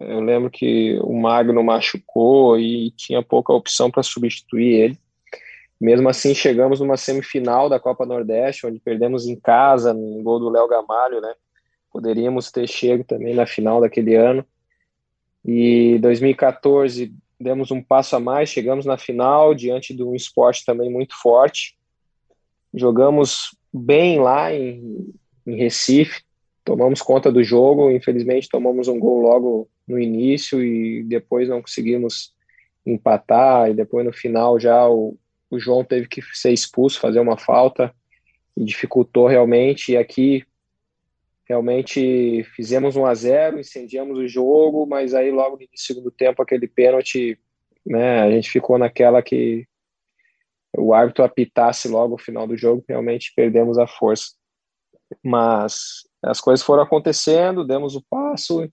eu lembro que o Magno machucou e tinha pouca opção para substituir ele. Mesmo assim, chegamos numa semifinal da Copa Nordeste, onde perdemos em casa, no gol do Léo Gamalho, né, poderíamos ter chego também na final daquele ano. E 2014 demos um passo a mais, chegamos na final diante de um esporte também muito forte. Jogamos bem lá em, em Recife, tomamos conta do jogo, infelizmente tomamos um gol logo no início e depois não conseguimos empatar e depois no final já o, o João teve que ser expulso, fazer uma falta e dificultou realmente e aqui realmente fizemos 1 a 0 incendiamos o jogo, mas aí logo no segundo tempo aquele pênalti, né, a gente ficou naquela que o árbitro apitasse logo o final do jogo, realmente perdemos a força. Mas as coisas foram acontecendo, demos o passo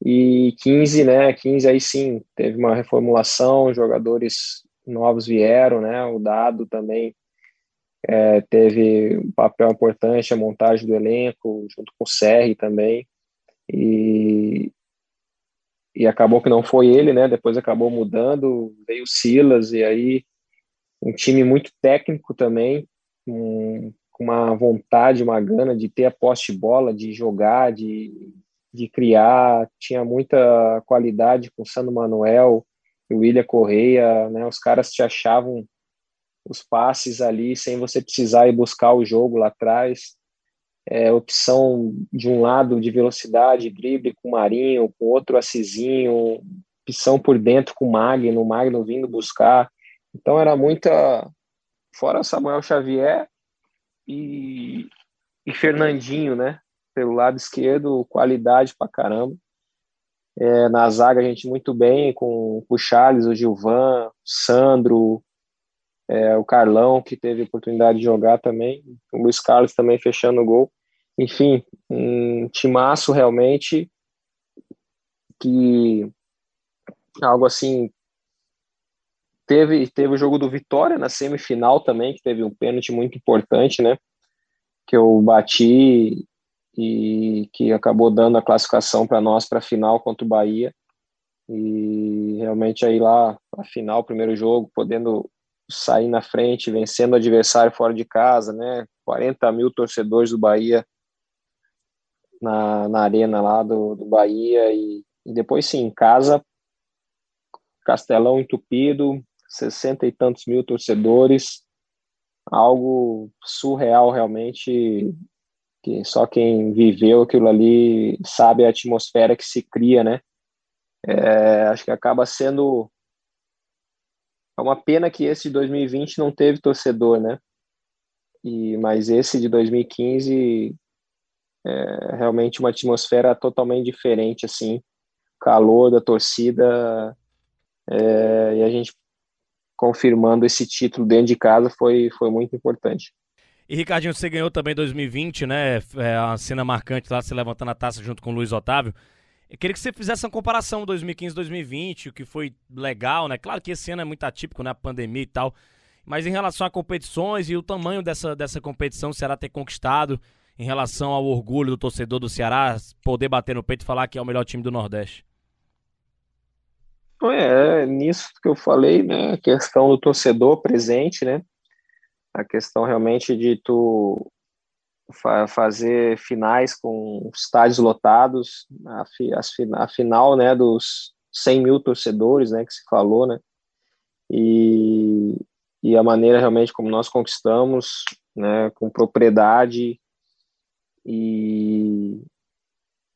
e 15, né, 15 aí sim, teve uma reformulação, jogadores novos vieram, né, o Dado também é, teve um papel importante a montagem do elenco, junto com o Serri também, e, e acabou que não foi ele, né? Depois acabou mudando, veio o Silas, e aí um time muito técnico também, com uma vontade, uma gana de ter a poste bola, de jogar, de, de criar, tinha muita qualidade com o Sandro Manuel, o William Correia, né? Os caras te achavam os passes ali sem você precisar ir buscar o jogo lá atrás. É, opção de um lado de velocidade, drible com o Marinho, com outro Assisinho, opção por dentro com o Magno, o Magno vindo buscar. Então era muita. Fora Samuel Xavier e, e Fernandinho, né? Pelo lado esquerdo, qualidade pra caramba. É, na zaga a gente muito bem com, com o Charles, o Gilvan, o Sandro, é, o Carlão, que teve oportunidade de jogar também, o Luiz Carlos também fechando o gol. enfim, um timaço realmente que algo assim teve teve o jogo do Vitória na semifinal também que teve um pênalti muito importante né que eu bati e que acabou dando a classificação para nós para a final contra o Bahia e realmente aí lá a final primeiro jogo podendo sair na frente vencendo o adversário fora de casa né 40 mil torcedores do Bahia na, na arena lá do, do Bahia e, e depois sim, em casa, Castelão entupido, sessenta e tantos mil torcedores, algo surreal realmente, que só quem viveu aquilo ali sabe a atmosfera que se cria, né? É, acho que acaba sendo é uma pena que esse de 2020 não teve torcedor, né? E mas esse de 2015 é realmente uma atmosfera totalmente diferente, assim, calor da torcida é, e a gente confirmando esse título dentro de casa foi, foi muito importante. E Ricardinho, você ganhou também 2020, né? É cena marcante lá, você levantando a taça junto com o Luiz Otávio. Eu queria que você fizesse uma comparação 2015-2020, o que foi legal, né? Claro que esse ano é muito atípico, né? Pandemia e tal. Mas em relação a competições e o tamanho dessa, dessa competição, o Ceará ter conquistado, em relação ao orgulho do torcedor do Ceará poder bater no peito e falar que é o melhor time do Nordeste? É, é nisso que eu falei, né? A questão do torcedor presente, né? A questão realmente de tu fa fazer finais com estádios lotados, a, fi a, final, né, dos 100 mil torcedores, né, que se falou, né, e, e a maneira realmente como nós conquistamos, né, com propriedade, e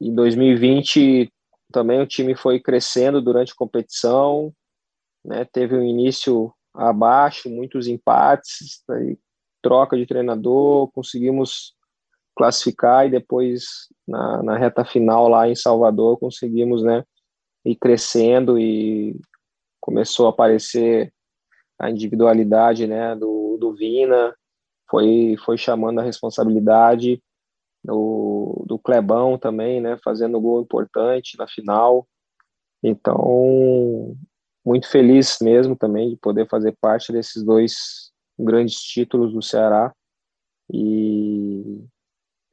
em 2020 também o time foi crescendo durante a competição, né? Teve um início abaixo, muitos empates, troca de treinador, conseguimos classificar e depois na, na reta final lá em Salvador conseguimos, né, ir crescendo e começou a aparecer a individualidade, né, do, do Vina, foi foi chamando a responsabilidade do, do Clebão também, né, fazendo gol importante na final. Então, muito feliz mesmo também de poder fazer parte desses dois grandes títulos do Ceará. E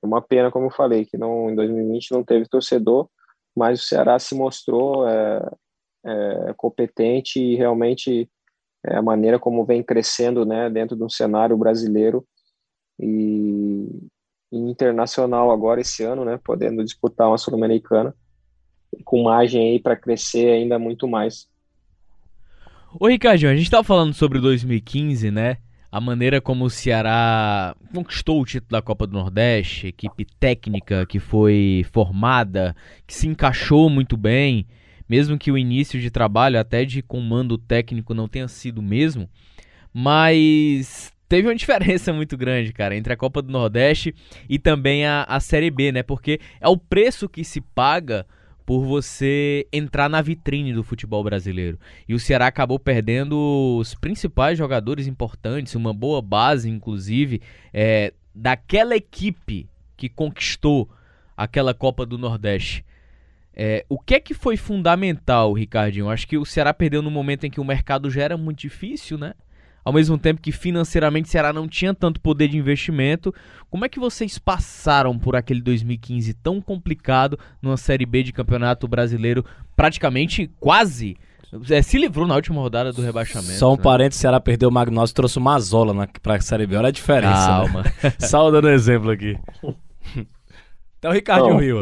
uma pena, como eu falei, que não, em 2020 não teve torcedor, mas o Ceará se mostrou é, é, competente e realmente é a maneira como vem crescendo né, dentro de um cenário brasileiro. E internacional agora esse ano, né, podendo disputar uma sul-americana com margem aí para crescer ainda muito mais. Ô Ricardinho, a gente estava falando sobre 2015, né? A maneira como o Ceará conquistou o título da Copa do Nordeste, equipe técnica que foi formada, que se encaixou muito bem, mesmo que o início de trabalho, até de comando técnico, não tenha sido o mesmo. Mas teve uma diferença muito grande, cara, entre a Copa do Nordeste e também a, a Série B, né? Porque é o preço que se paga por você entrar na vitrine do futebol brasileiro. E o Ceará acabou perdendo os principais jogadores importantes, uma boa base, inclusive, é, daquela equipe que conquistou aquela Copa do Nordeste. É, o que é que foi fundamental, Ricardinho? Acho que o Ceará perdeu no momento em que o mercado já era muito difícil, né? Ao mesmo tempo que financeiramente o Ceará não tinha tanto poder de investimento. Como é que vocês passaram por aquele 2015 tão complicado numa Série B de Campeonato Brasileiro, praticamente quase é, se livrou na última rodada do rebaixamento. Só um né? parênteses, o Ceará perdeu o Magnósio e trouxe o Mazola na, pra Série B. Olha a diferença. Né? Calma. Né? Só dando exemplo aqui. Então, Ricardo Não, Rio.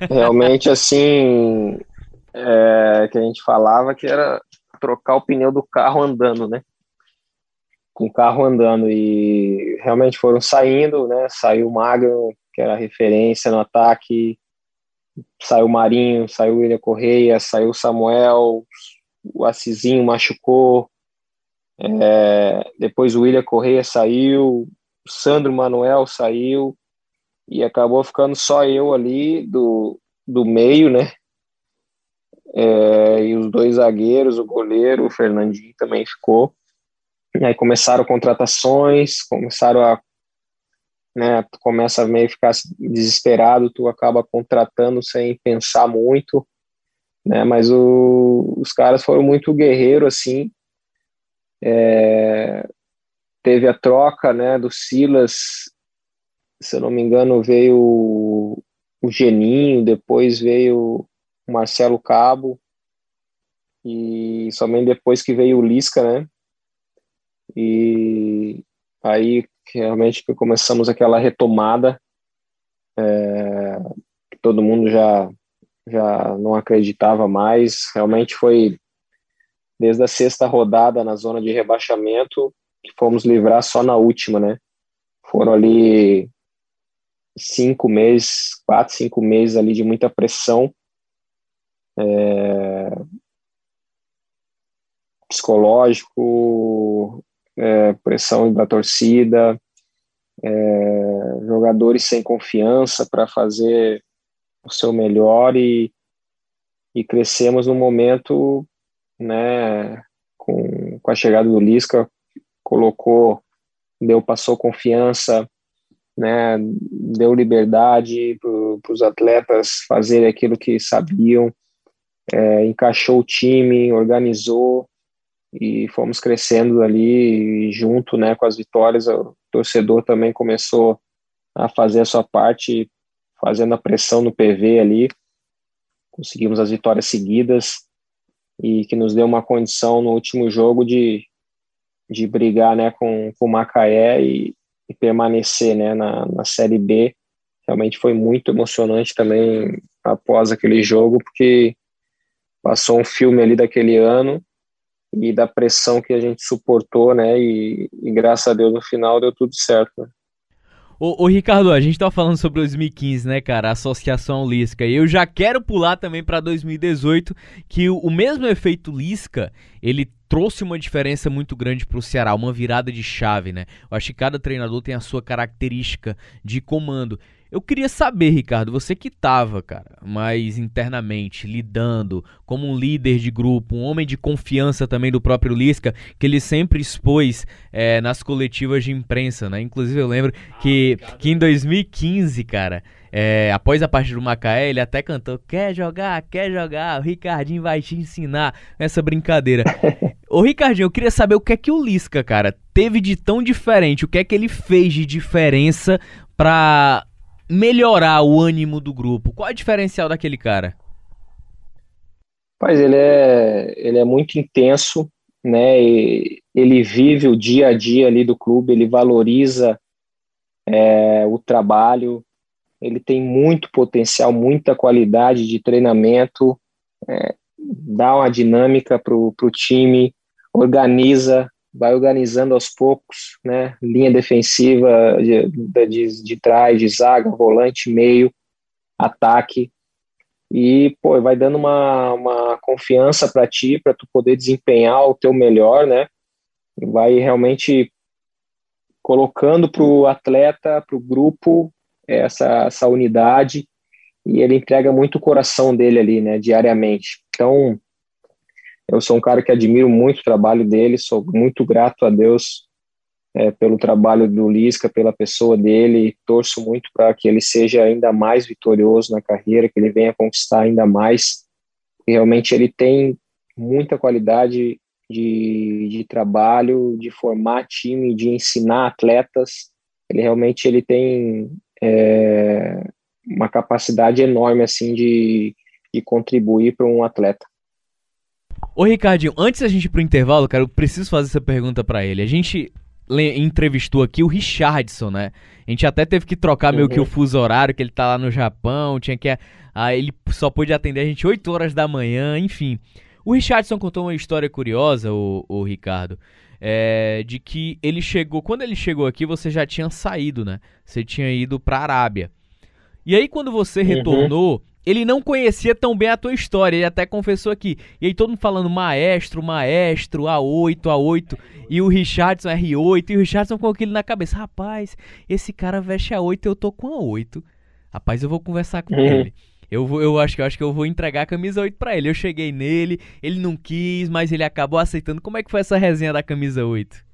É, realmente, assim, é, que a gente falava que era trocar o pneu do carro andando, né? Com o carro andando e realmente foram saindo, né? Saiu o Magno, que era referência no ataque, saiu o Marinho, saiu o William Correia, saiu o Samuel, o Assisinho machucou, é, depois o William Correia saiu, o Sandro Manuel saiu e acabou ficando só eu ali do, do meio, né? é, e os dois zagueiros, o goleiro, o Fernandinho também ficou. E aí começaram contratações, começaram a né? Tu começa a meio ficar desesperado, tu acaba contratando sem pensar muito, né? Mas o, os caras foram muito guerreiros, assim. É, teve a troca, né, do Silas, se eu não me engano, veio o, o Geninho, depois veio o Marcelo Cabo, e somente depois que veio o Lisca, né? E aí realmente começamos aquela retomada, é, todo mundo já já não acreditava mais. Realmente foi desde a sexta rodada na zona de rebaixamento que fomos livrar só na última, né? Foram ali cinco meses, quatro, cinco meses ali de muita pressão. É, psicológico, é, pressão da torcida, é, jogadores sem confiança para fazer o seu melhor e, e crescemos no momento, né, com, com a chegada do Lisca, colocou, deu, passou confiança, né, deu liberdade para os atletas fazerem aquilo que sabiam, é, encaixou o time, organizou e fomos crescendo ali junto, né, com as vitórias. O torcedor também começou a fazer a sua parte fazendo a pressão no PV ali, conseguimos as vitórias seguidas e que nos deu uma condição no último jogo de, de brigar né, com, com o Macaé e, e permanecer né, na, na Série B. Realmente foi muito emocionante também após aquele jogo, porque passou um filme ali daquele ano e da pressão que a gente suportou, né? E, e graças a Deus no final deu tudo certo. Né? Ô, Ricardo, a gente tá falando sobre 2015, né, cara? Associação Lisca. E eu já quero pular também para 2018, que o, o, mesmo efeito Lisca, ele trouxe uma diferença muito grande pro Ceará, uma virada de chave, né? Eu acho que cada treinador tem a sua característica de comando. Eu queria saber, Ricardo, você que estava, cara, mais internamente, lidando como um líder de grupo, um homem de confiança também do próprio Lisca, que ele sempre expôs é, nas coletivas de imprensa, né? Inclusive eu lembro que, que em 2015, cara, é, após a partida do Macaé, ele até cantou: Quer jogar? Quer jogar? O Ricardinho vai te ensinar essa brincadeira. Ô Ricardinho, eu queria saber o que é que o Lisca, cara, teve de tão diferente, o que é que ele fez de diferença pra melhorar o ânimo do grupo? Qual é o diferencial daquele cara? Pois ele é, ele é muito intenso, né? E ele vive o dia a dia ali do clube, ele valoriza é, o trabalho, ele tem muito potencial, muita qualidade de treinamento, é, dá uma dinâmica para o time, organiza, vai organizando aos poucos, né? Linha defensiva de, de, de trás, de zaga, volante, meio, ataque. E, pô, vai dando uma, uma confiança para ti, para tu poder desempenhar o teu melhor, né? Vai realmente colocando para o atleta, para o grupo, essa, essa unidade, e ele entrega muito o coração dele ali, né, diariamente. Então, eu sou um cara que admiro muito o trabalho dele, sou muito grato a Deus é, pelo trabalho do Lisca, pela pessoa dele, torço muito para que ele seja ainda mais vitorioso na carreira, que ele venha conquistar ainda mais. E realmente ele tem muita qualidade de, de trabalho, de formar time, de ensinar atletas. Ele realmente ele tem é, uma capacidade enorme assim de, de contribuir para um atleta. Ô Ricardinho, antes da gente ir pro intervalo, cara, eu preciso fazer essa pergunta para ele. A gente entrevistou aqui o Richardson, né? A gente até teve que trocar meio que o uhum. fuso horário, que ele tá lá no Japão, tinha que. Ah, ele só pôde atender a gente 8 horas da manhã, enfim. O Richardson contou uma história curiosa, o, o Ricardo, é, de que ele chegou. Quando ele chegou aqui, você já tinha saído, né? Você tinha ido pra Arábia. E aí, quando você uhum. retornou, ele não conhecia tão bem a tua história, ele até confessou aqui. E aí todo mundo falando maestro, maestro, A8, A8, e o Richardson R8, e o Richardson com aquilo na cabeça. Rapaz, esse cara veste A8, eu tô com A8. Rapaz, eu vou conversar com uhum. ele. Eu, vou, eu, acho, eu acho que eu vou entregar a camisa 8 pra ele. Eu cheguei nele, ele não quis, mas ele acabou aceitando. Como é que foi essa resenha da camisa 8?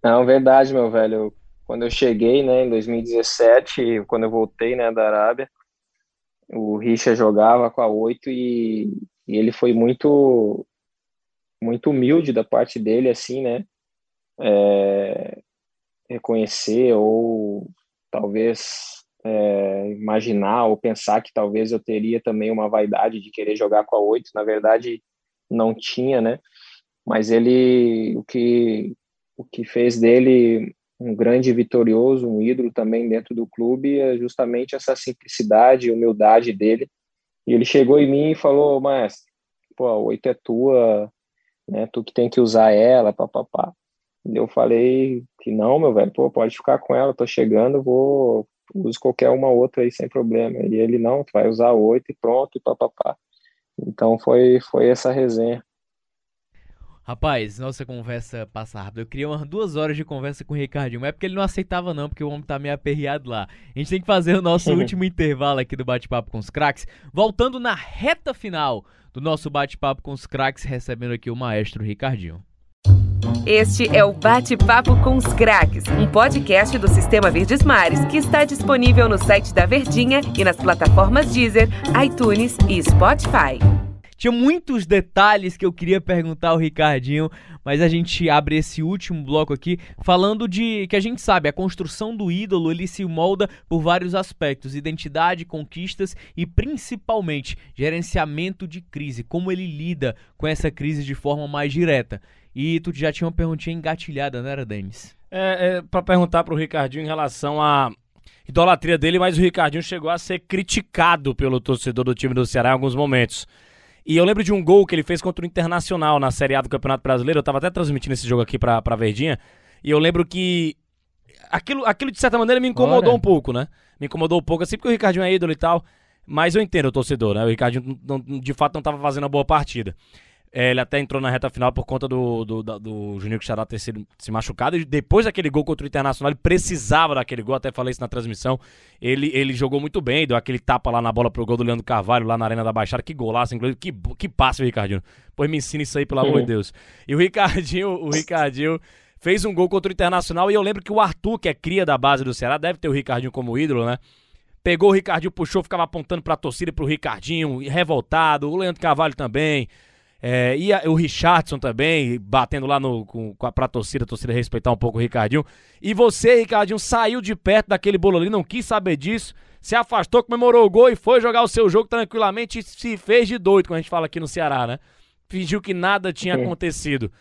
Não, verdade, meu velho. quando eu cheguei, né, em 2017, quando eu voltei, né, da Arábia, o Richa jogava com a 8 e, e ele foi muito muito humilde da parte dele, assim, né, é, reconhecer ou talvez é, imaginar ou pensar que talvez eu teria também uma vaidade de querer jogar com a 8, na verdade não tinha, né, mas ele, o que, o que fez dele um grande vitorioso, um ídolo também dentro do clube, é justamente essa simplicidade e humildade dele. E ele chegou em mim e falou, mas, pô, a oito é tua, né, tu que tem que usar ela, papapá. Eu falei que não, meu velho, pô, pode ficar com ela, tô chegando, vou, uso qualquer uma outra aí sem problema. E ele, não, tu vai usar oito e pronto, e papapá. Então foi, foi essa resenha. Rapaz, nossa conversa passa rápido. Eu queria umas duas horas de conversa com o Ricardinho, mas é porque ele não aceitava, não, porque o homem tá meio aperreado lá. A gente tem que fazer o nosso último intervalo aqui do bate-papo com os craques. Voltando na reta final do nosso bate-papo com os craques, recebendo aqui o maestro Ricardinho. Este é o Bate-Papo com os Craques, um podcast do Sistema Verdes Mares que está disponível no site da Verdinha e nas plataformas Deezer, iTunes e Spotify. Tinha muitos detalhes que eu queria perguntar ao Ricardinho, mas a gente abre esse último bloco aqui falando de que a gente sabe, a construção do ídolo, ele se molda por vários aspectos, identidade, conquistas e principalmente gerenciamento de crise, como ele lida com essa crise de forma mais direta. E tu já tinha uma perguntinha engatilhada, não era, Denis? É, é para perguntar pro Ricardinho em relação à idolatria dele, mas o Ricardinho chegou a ser criticado pelo torcedor do time do Ceará em alguns momentos. E eu lembro de um gol que ele fez contra o Internacional na Série A do Campeonato Brasileiro. Eu tava até transmitindo esse jogo aqui pra, pra Verdinha. E eu lembro que aquilo, aquilo de certa maneira me incomodou um pouco, né? Me incomodou um pouco, assim, porque o Ricardinho é ídolo e tal. Mas eu entendo o torcedor, né? O Ricardinho não, de fato não tava fazendo uma boa partida. É, ele até entrou na reta final por conta do, do, do, do Juninho Quixadá ter sido, se machucado. E depois daquele gol contra o Internacional, ele precisava daquele gol. Até falei isso na transmissão. Ele, ele jogou muito bem, deu aquele tapa lá na bola pro gol do Leandro Carvalho, lá na Arena da Baixada. Que golaço, inclusive. Que, que passe, Ricardinho. Pois me ensina isso aí, pelo amor de Deus. E o Ricardinho, o Ricardinho fez um gol contra o Internacional. E eu lembro que o Arthur, que é cria da base do Ceará, deve ter o Ricardinho como ídolo, né? Pegou o Ricardinho, puxou, ficava apontando pra torcida e pro Ricardinho, revoltado. O Leandro Carvalho também. É, e a, o Richardson também, batendo lá no, com, com a, pra torcida, a torcida respeitar um pouco o Ricardinho. E você, Ricardinho, saiu de perto daquele bolo ali, não quis saber disso, se afastou, comemorou o gol e foi jogar o seu jogo tranquilamente e se fez de doido, como a gente fala aqui no Ceará, né? Fingiu que nada tinha acontecido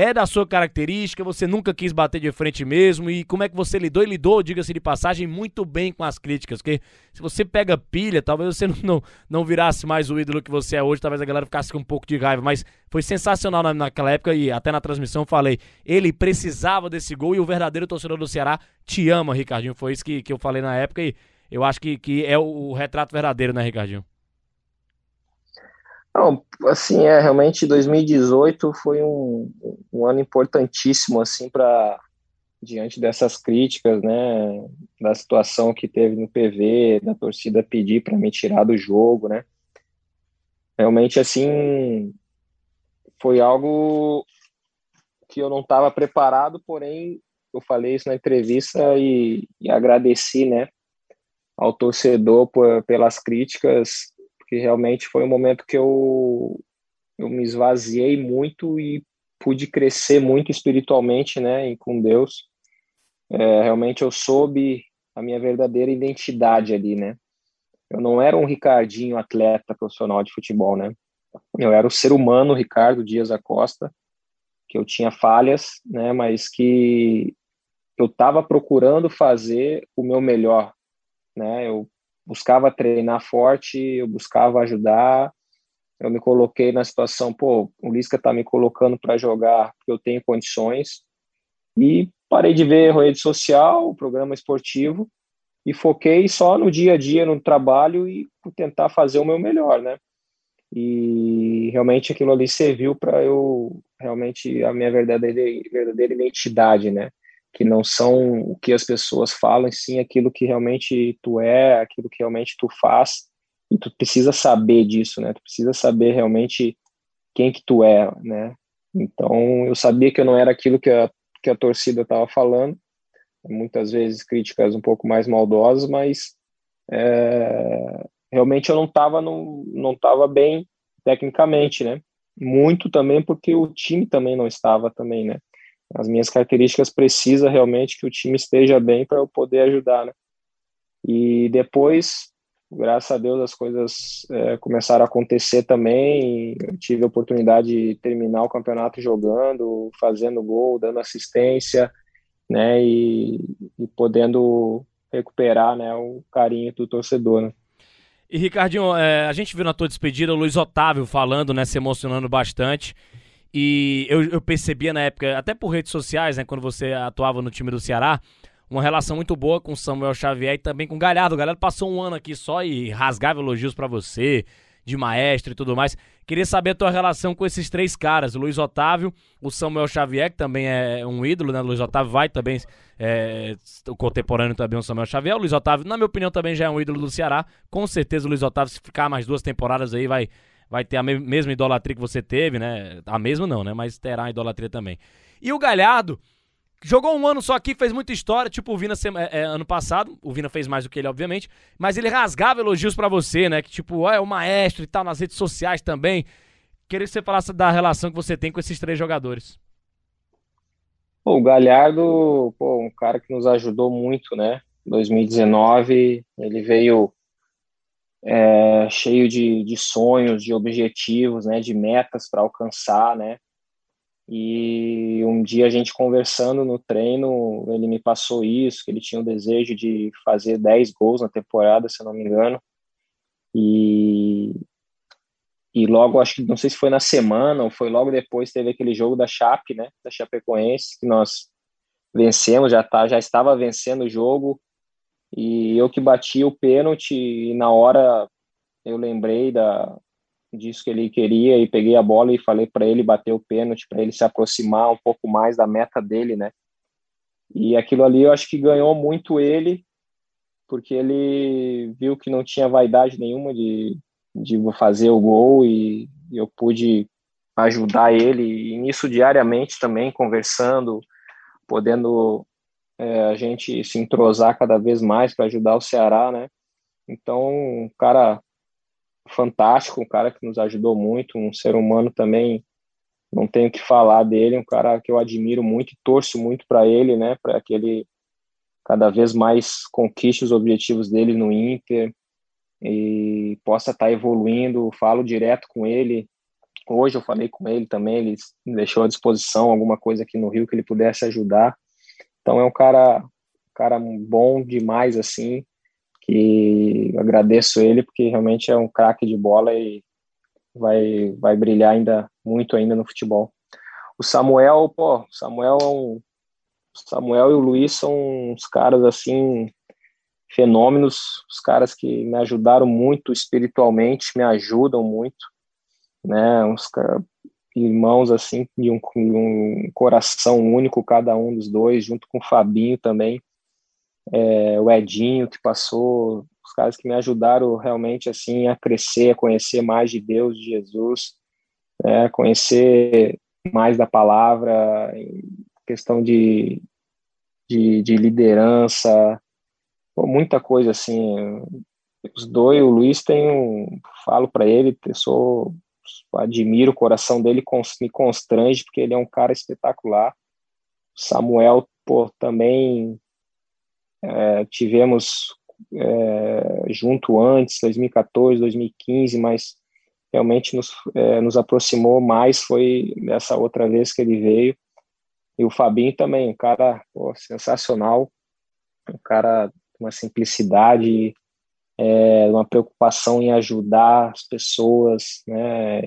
é da sua característica, você nunca quis bater de frente mesmo, e como é que você lidou? E lidou, diga-se de passagem, muito bem com as críticas, porque se você pega pilha, talvez você não, não, não, virasse mais o ídolo que você é hoje, talvez a galera ficasse com um pouco de raiva, mas foi sensacional na, naquela época, e até na transmissão falei, ele precisava desse gol, e o verdadeiro torcedor do Ceará te ama, Ricardinho, foi isso que, que eu falei na época, e eu acho que, que é o, o retrato verdadeiro, né, Ricardinho? Não, assim, é realmente 2018 foi um, um ano importantíssimo assim para diante dessas críticas, né, da situação que teve no PV, da torcida pedir para me tirar do jogo, né? Realmente assim foi algo que eu não estava preparado, porém eu falei isso na entrevista e, e agradeci, né, ao torcedor por, pelas críticas porque realmente foi um momento que eu, eu me esvaziei muito e pude crescer muito espiritualmente, né, com Deus. É, realmente eu soube a minha verdadeira identidade ali, né. Eu não era um Ricardinho atleta profissional de futebol, né. Eu era o ser humano Ricardo Dias Acosta, que eu tinha falhas, né, mas que eu estava procurando fazer o meu melhor, né. Eu buscava treinar forte, eu buscava ajudar, eu me coloquei na situação, pô, o Lisca tá me colocando para jogar porque eu tenho condições, e parei de ver rede social, programa esportivo, e foquei só no dia a dia, no trabalho e tentar fazer o meu melhor, né? E realmente aquilo ali serviu para eu, realmente, a minha verdadeira, verdadeira identidade, né? Que não são o que as pessoas falam, sim aquilo que realmente tu é, aquilo que realmente tu faz, e tu precisa saber disso, né? Tu precisa saber realmente quem que tu é, né? Então, eu sabia que eu não era aquilo que a, que a torcida estava falando, muitas vezes críticas um pouco mais maldosas, mas é, realmente eu não estava não estava bem tecnicamente, né? Muito também porque o time também não estava também, né? As minhas características precisa realmente que o time esteja bem para eu poder ajudar, né? E depois, graças a Deus, as coisas é, começaram a acontecer também. Eu tive a oportunidade de terminar o campeonato jogando, fazendo gol, dando assistência, né? E, e podendo recuperar, né? O carinho do torcedor, né? E Ricardinho, é, a gente viu na tua despedida o Luiz Otávio falando, né, se emocionando bastante. E eu, eu, percebia na época, até por redes sociais, né, quando você atuava no time do Ceará, uma relação muito boa com Samuel Xavier e também com o Galhardo. O Galhardo passou um ano aqui só e rasgava elogios para você, de maestro e tudo mais. Queria saber a tua relação com esses três caras, o Luiz Otávio, o Samuel Xavier, que também é um ídolo, né? O Luiz Otávio vai também, é, o contemporâneo também, o Samuel Xavier. O Luiz Otávio, na minha opinião, também já é um ídolo do Ceará. Com certeza o Luiz Otávio, se ficar mais duas temporadas aí, vai, vai ter a me mesma idolatria que você teve, né? A mesma não, né? Mas terá a idolatria também. E o Galhardo, Jogou um ano só aqui, fez muita história, tipo o Vina é, é, ano passado. O Vina fez mais do que ele, obviamente. Mas ele rasgava elogios para você, né? Que tipo, ó, é o maestro e tal, nas redes sociais também. Queria que você falasse da relação que você tem com esses três jogadores. O Galhardo, pô, um cara que nos ajudou muito, né? 2019, ele veio é, cheio de, de sonhos, de objetivos, né? De metas para alcançar, né? E um dia a gente conversando no treino, ele me passou isso, que ele tinha o desejo de fazer 10 gols na temporada, se eu não me engano. E, e logo, acho que não sei se foi na semana ou foi logo depois, teve aquele jogo da Chape, né, da Chapecoense, que nós vencemos, já, tá, já estava vencendo o jogo. E eu que bati o pênalti, e na hora eu lembrei da, disso que ele queria e peguei a bola e falei para ele bater o pênalti para ele se aproximar um pouco mais da meta dele, né? E aquilo ali eu acho que ganhou muito ele, porque ele viu que não tinha vaidade nenhuma de, de fazer o gol e, eu pude ajudar ele e nisso diariamente também conversando, podendo é, a gente se entrosar cada vez mais para ajudar o Ceará, né? Então, cara fantástico, um cara que nos ajudou muito, um ser humano também, não tenho que falar dele, um cara que eu admiro muito e torço muito para ele, né, para que ele cada vez mais conquiste os objetivos dele no Inter e possa estar tá evoluindo, falo direto com ele. Hoje eu falei com ele também, ele deixou à disposição alguma coisa aqui no Rio que ele pudesse ajudar. Então é um cara, cara bom demais assim, que agradeço ele porque realmente é um craque de bola e vai vai brilhar ainda muito ainda no futebol. O Samuel, pô, Samuel é um Samuel e o Luiz são uns caras assim fenômenos, os caras que me ajudaram muito espiritualmente, me ajudam muito, né? Uns irmãos assim de um, um coração único cada um dos dois, junto com o Fabinho também é, o Edinho que passou, os caras que me ajudaram realmente assim a crescer, a conhecer mais de Deus, de Jesus, é, conhecer mais da palavra, questão de, de, de liderança, muita coisa assim. Os dois, o Luiz tem um, falo para ele, eu sou admiro o coração dele, me constrange porque ele é um cara espetacular. Samuel, pô, também é, tivemos é, junto antes, 2014, 2015, mas realmente nos, é, nos aproximou mais foi dessa outra vez que ele veio. E o Fabinho também, um cara pô, sensacional, um cara com uma simplicidade, é, uma preocupação em ajudar as pessoas, né,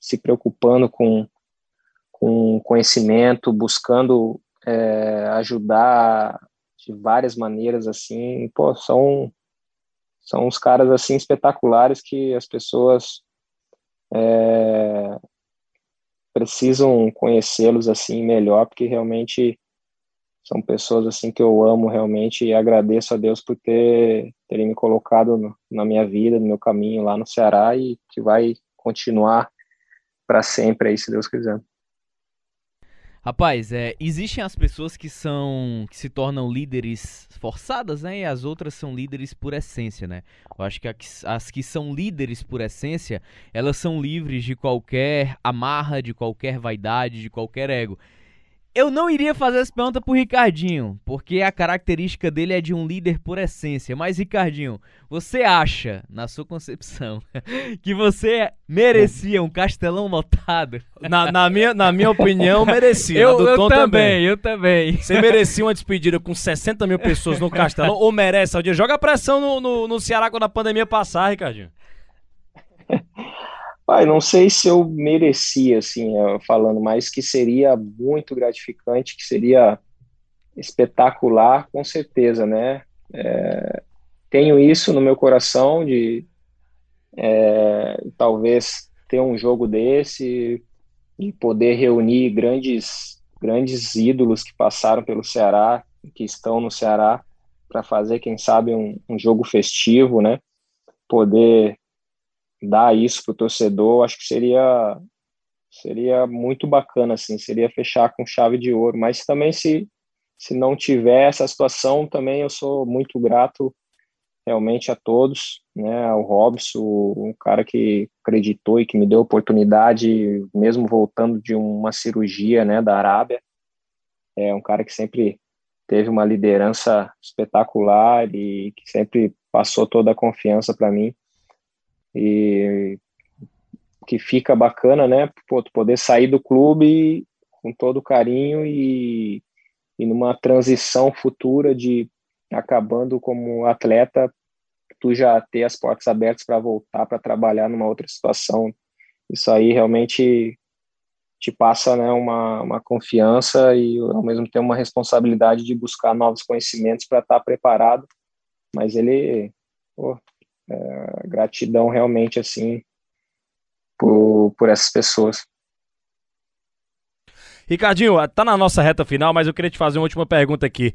se preocupando com, com conhecimento, buscando é, ajudar de várias maneiras assim, pô, são são uns caras assim espetaculares que as pessoas é, precisam conhecê-los assim melhor, porque realmente são pessoas assim que eu amo realmente e agradeço a Deus por ter terem me colocado no, na minha vida, no meu caminho lá no Ceará e que vai continuar para sempre aí, se Deus quiser. Rapaz, é, existem as pessoas que são que se tornam líderes forçadas, né? E as outras são líderes por essência, né? Eu acho que as que são líderes por essência, elas são livres de qualquer amarra, de qualquer vaidade, de qualquer ego. Eu não iria fazer essa pergunta pro Ricardinho, porque a característica dele é de um líder por essência. Mas, Ricardinho, você acha, na sua concepção, que você merecia um castelão lotado? Na, na minha, na minha opinião, merecia. Eu, eu também, também, eu também. Você merecia uma despedida com 60 mil pessoas no castelão ou merece? Joga pressão no, no, no Ceará quando a pandemia passar, Ricardinho. Pai, não sei se eu merecia, assim, falando, mas que seria muito gratificante, que seria espetacular, com certeza, né? É, tenho isso no meu coração de é, talvez ter um jogo desse e poder reunir grandes grandes ídolos que passaram pelo Ceará, que estão no Ceará, para fazer, quem sabe, um, um jogo festivo, né? Poder dar isso para o torcedor, acho que seria seria muito bacana, assim, seria fechar com chave de ouro. Mas também se se não tiver essa situação, também eu sou muito grato realmente a todos, né, ao Robson, um cara que acreditou e que me deu oportunidade, mesmo voltando de uma cirurgia, né, da Arábia, é um cara que sempre teve uma liderança espetacular e que sempre passou toda a confiança para mim e que fica bacana, né? Pô, poder sair do clube com todo carinho e, e numa transição futura de acabando como atleta, tu já ter as portas abertas para voltar para trabalhar numa outra situação. Isso aí realmente te passa né, uma, uma confiança e ao mesmo tempo uma responsabilidade de buscar novos conhecimentos para estar tá preparado. Mas ele, pô, é, gratidão realmente assim por, por essas pessoas. Ricardinho, tá na nossa reta final, mas eu queria te fazer uma última pergunta aqui.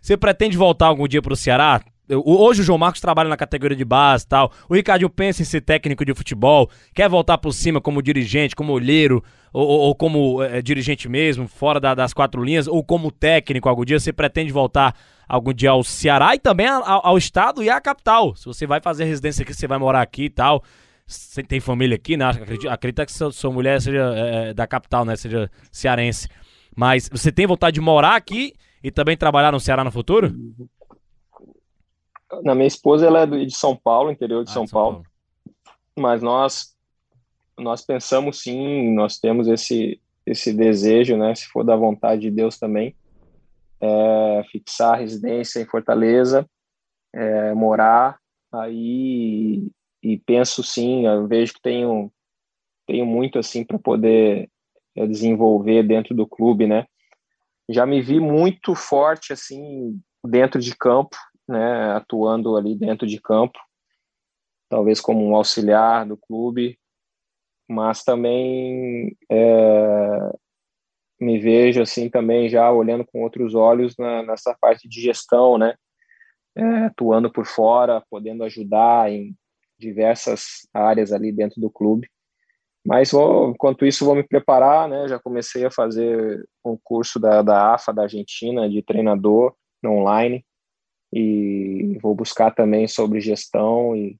Você pretende voltar algum dia para o Ceará? Hoje o João Marcos trabalha na categoria de base e tal. O Ricardinho pensa em ser técnico de futebol, quer voltar por cima como dirigente, como olheiro, ou, ou como é, dirigente mesmo, fora da, das quatro linhas, ou como técnico algum dia. Você pretende voltar algum dia ao Ceará e também ao, ao estado e à capital. Se você vai fazer residência aqui, você vai morar aqui e tal. Você tem família aqui, né? Acredita, acredita que sua, sua mulher seja é, da capital, né? Seja cearense. Mas você tem vontade de morar aqui e também trabalhar no Ceará no futuro? Na minha esposa, ela é de São Paulo, interior de ah, São, São Paulo. Paulo. Mas nós nós pensamos sim, nós temos esse esse desejo, né? Se for da vontade de Deus também, é, fixar residência em Fortaleza, é, morar aí e penso sim, eu vejo que tenho tenho muito assim para poder é, desenvolver dentro do clube, né? Já me vi muito forte assim dentro de campo, né? Atuando ali dentro de campo, talvez como um auxiliar do clube, mas também é, me vejo assim também já olhando com outros olhos na, nessa parte de gestão, né? É, atuando por fora, podendo ajudar em diversas áreas ali dentro do clube. Mas vou, enquanto isso vou me preparar, né? Já comecei a fazer um curso da, da AFA da Argentina de treinador online e vou buscar também sobre gestão e,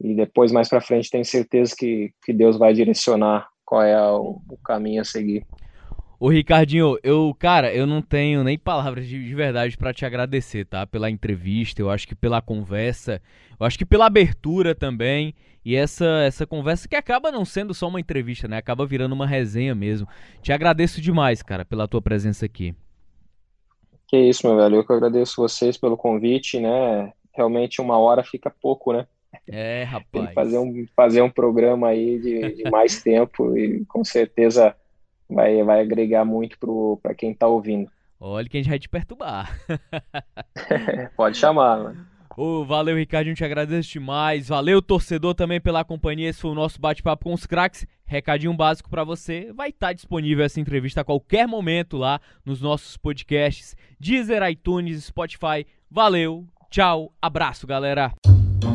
e depois mais para frente tenho certeza que, que Deus vai direcionar qual é o, o caminho a seguir. Ô Ricardinho, eu, cara, eu não tenho nem palavras de, de verdade para te agradecer, tá? Pela entrevista, eu acho que pela conversa, eu acho que pela abertura também. E essa essa conversa que acaba não sendo só uma entrevista, né? Acaba virando uma resenha mesmo. Te agradeço demais, cara, pela tua presença aqui. Que isso, meu velho. Eu que agradeço vocês pelo convite, né? Realmente uma hora fica pouco, né? É, rapaz. fazer um, fazer um programa aí de, de mais tempo e com certeza vai, vai agregar muito para quem está ouvindo. Olha que a gente vai te perturbar. Pode chamar, mano. Oh, valeu, Ricardinho, te agradeço demais. Valeu, torcedor, também pela companhia. Esse foi o nosso bate-papo com os craques. Recadinho básico para você. Vai estar tá disponível essa entrevista a qualquer momento lá nos nossos podcasts, Deezer, iTunes, Spotify. Valeu, tchau, abraço, galera.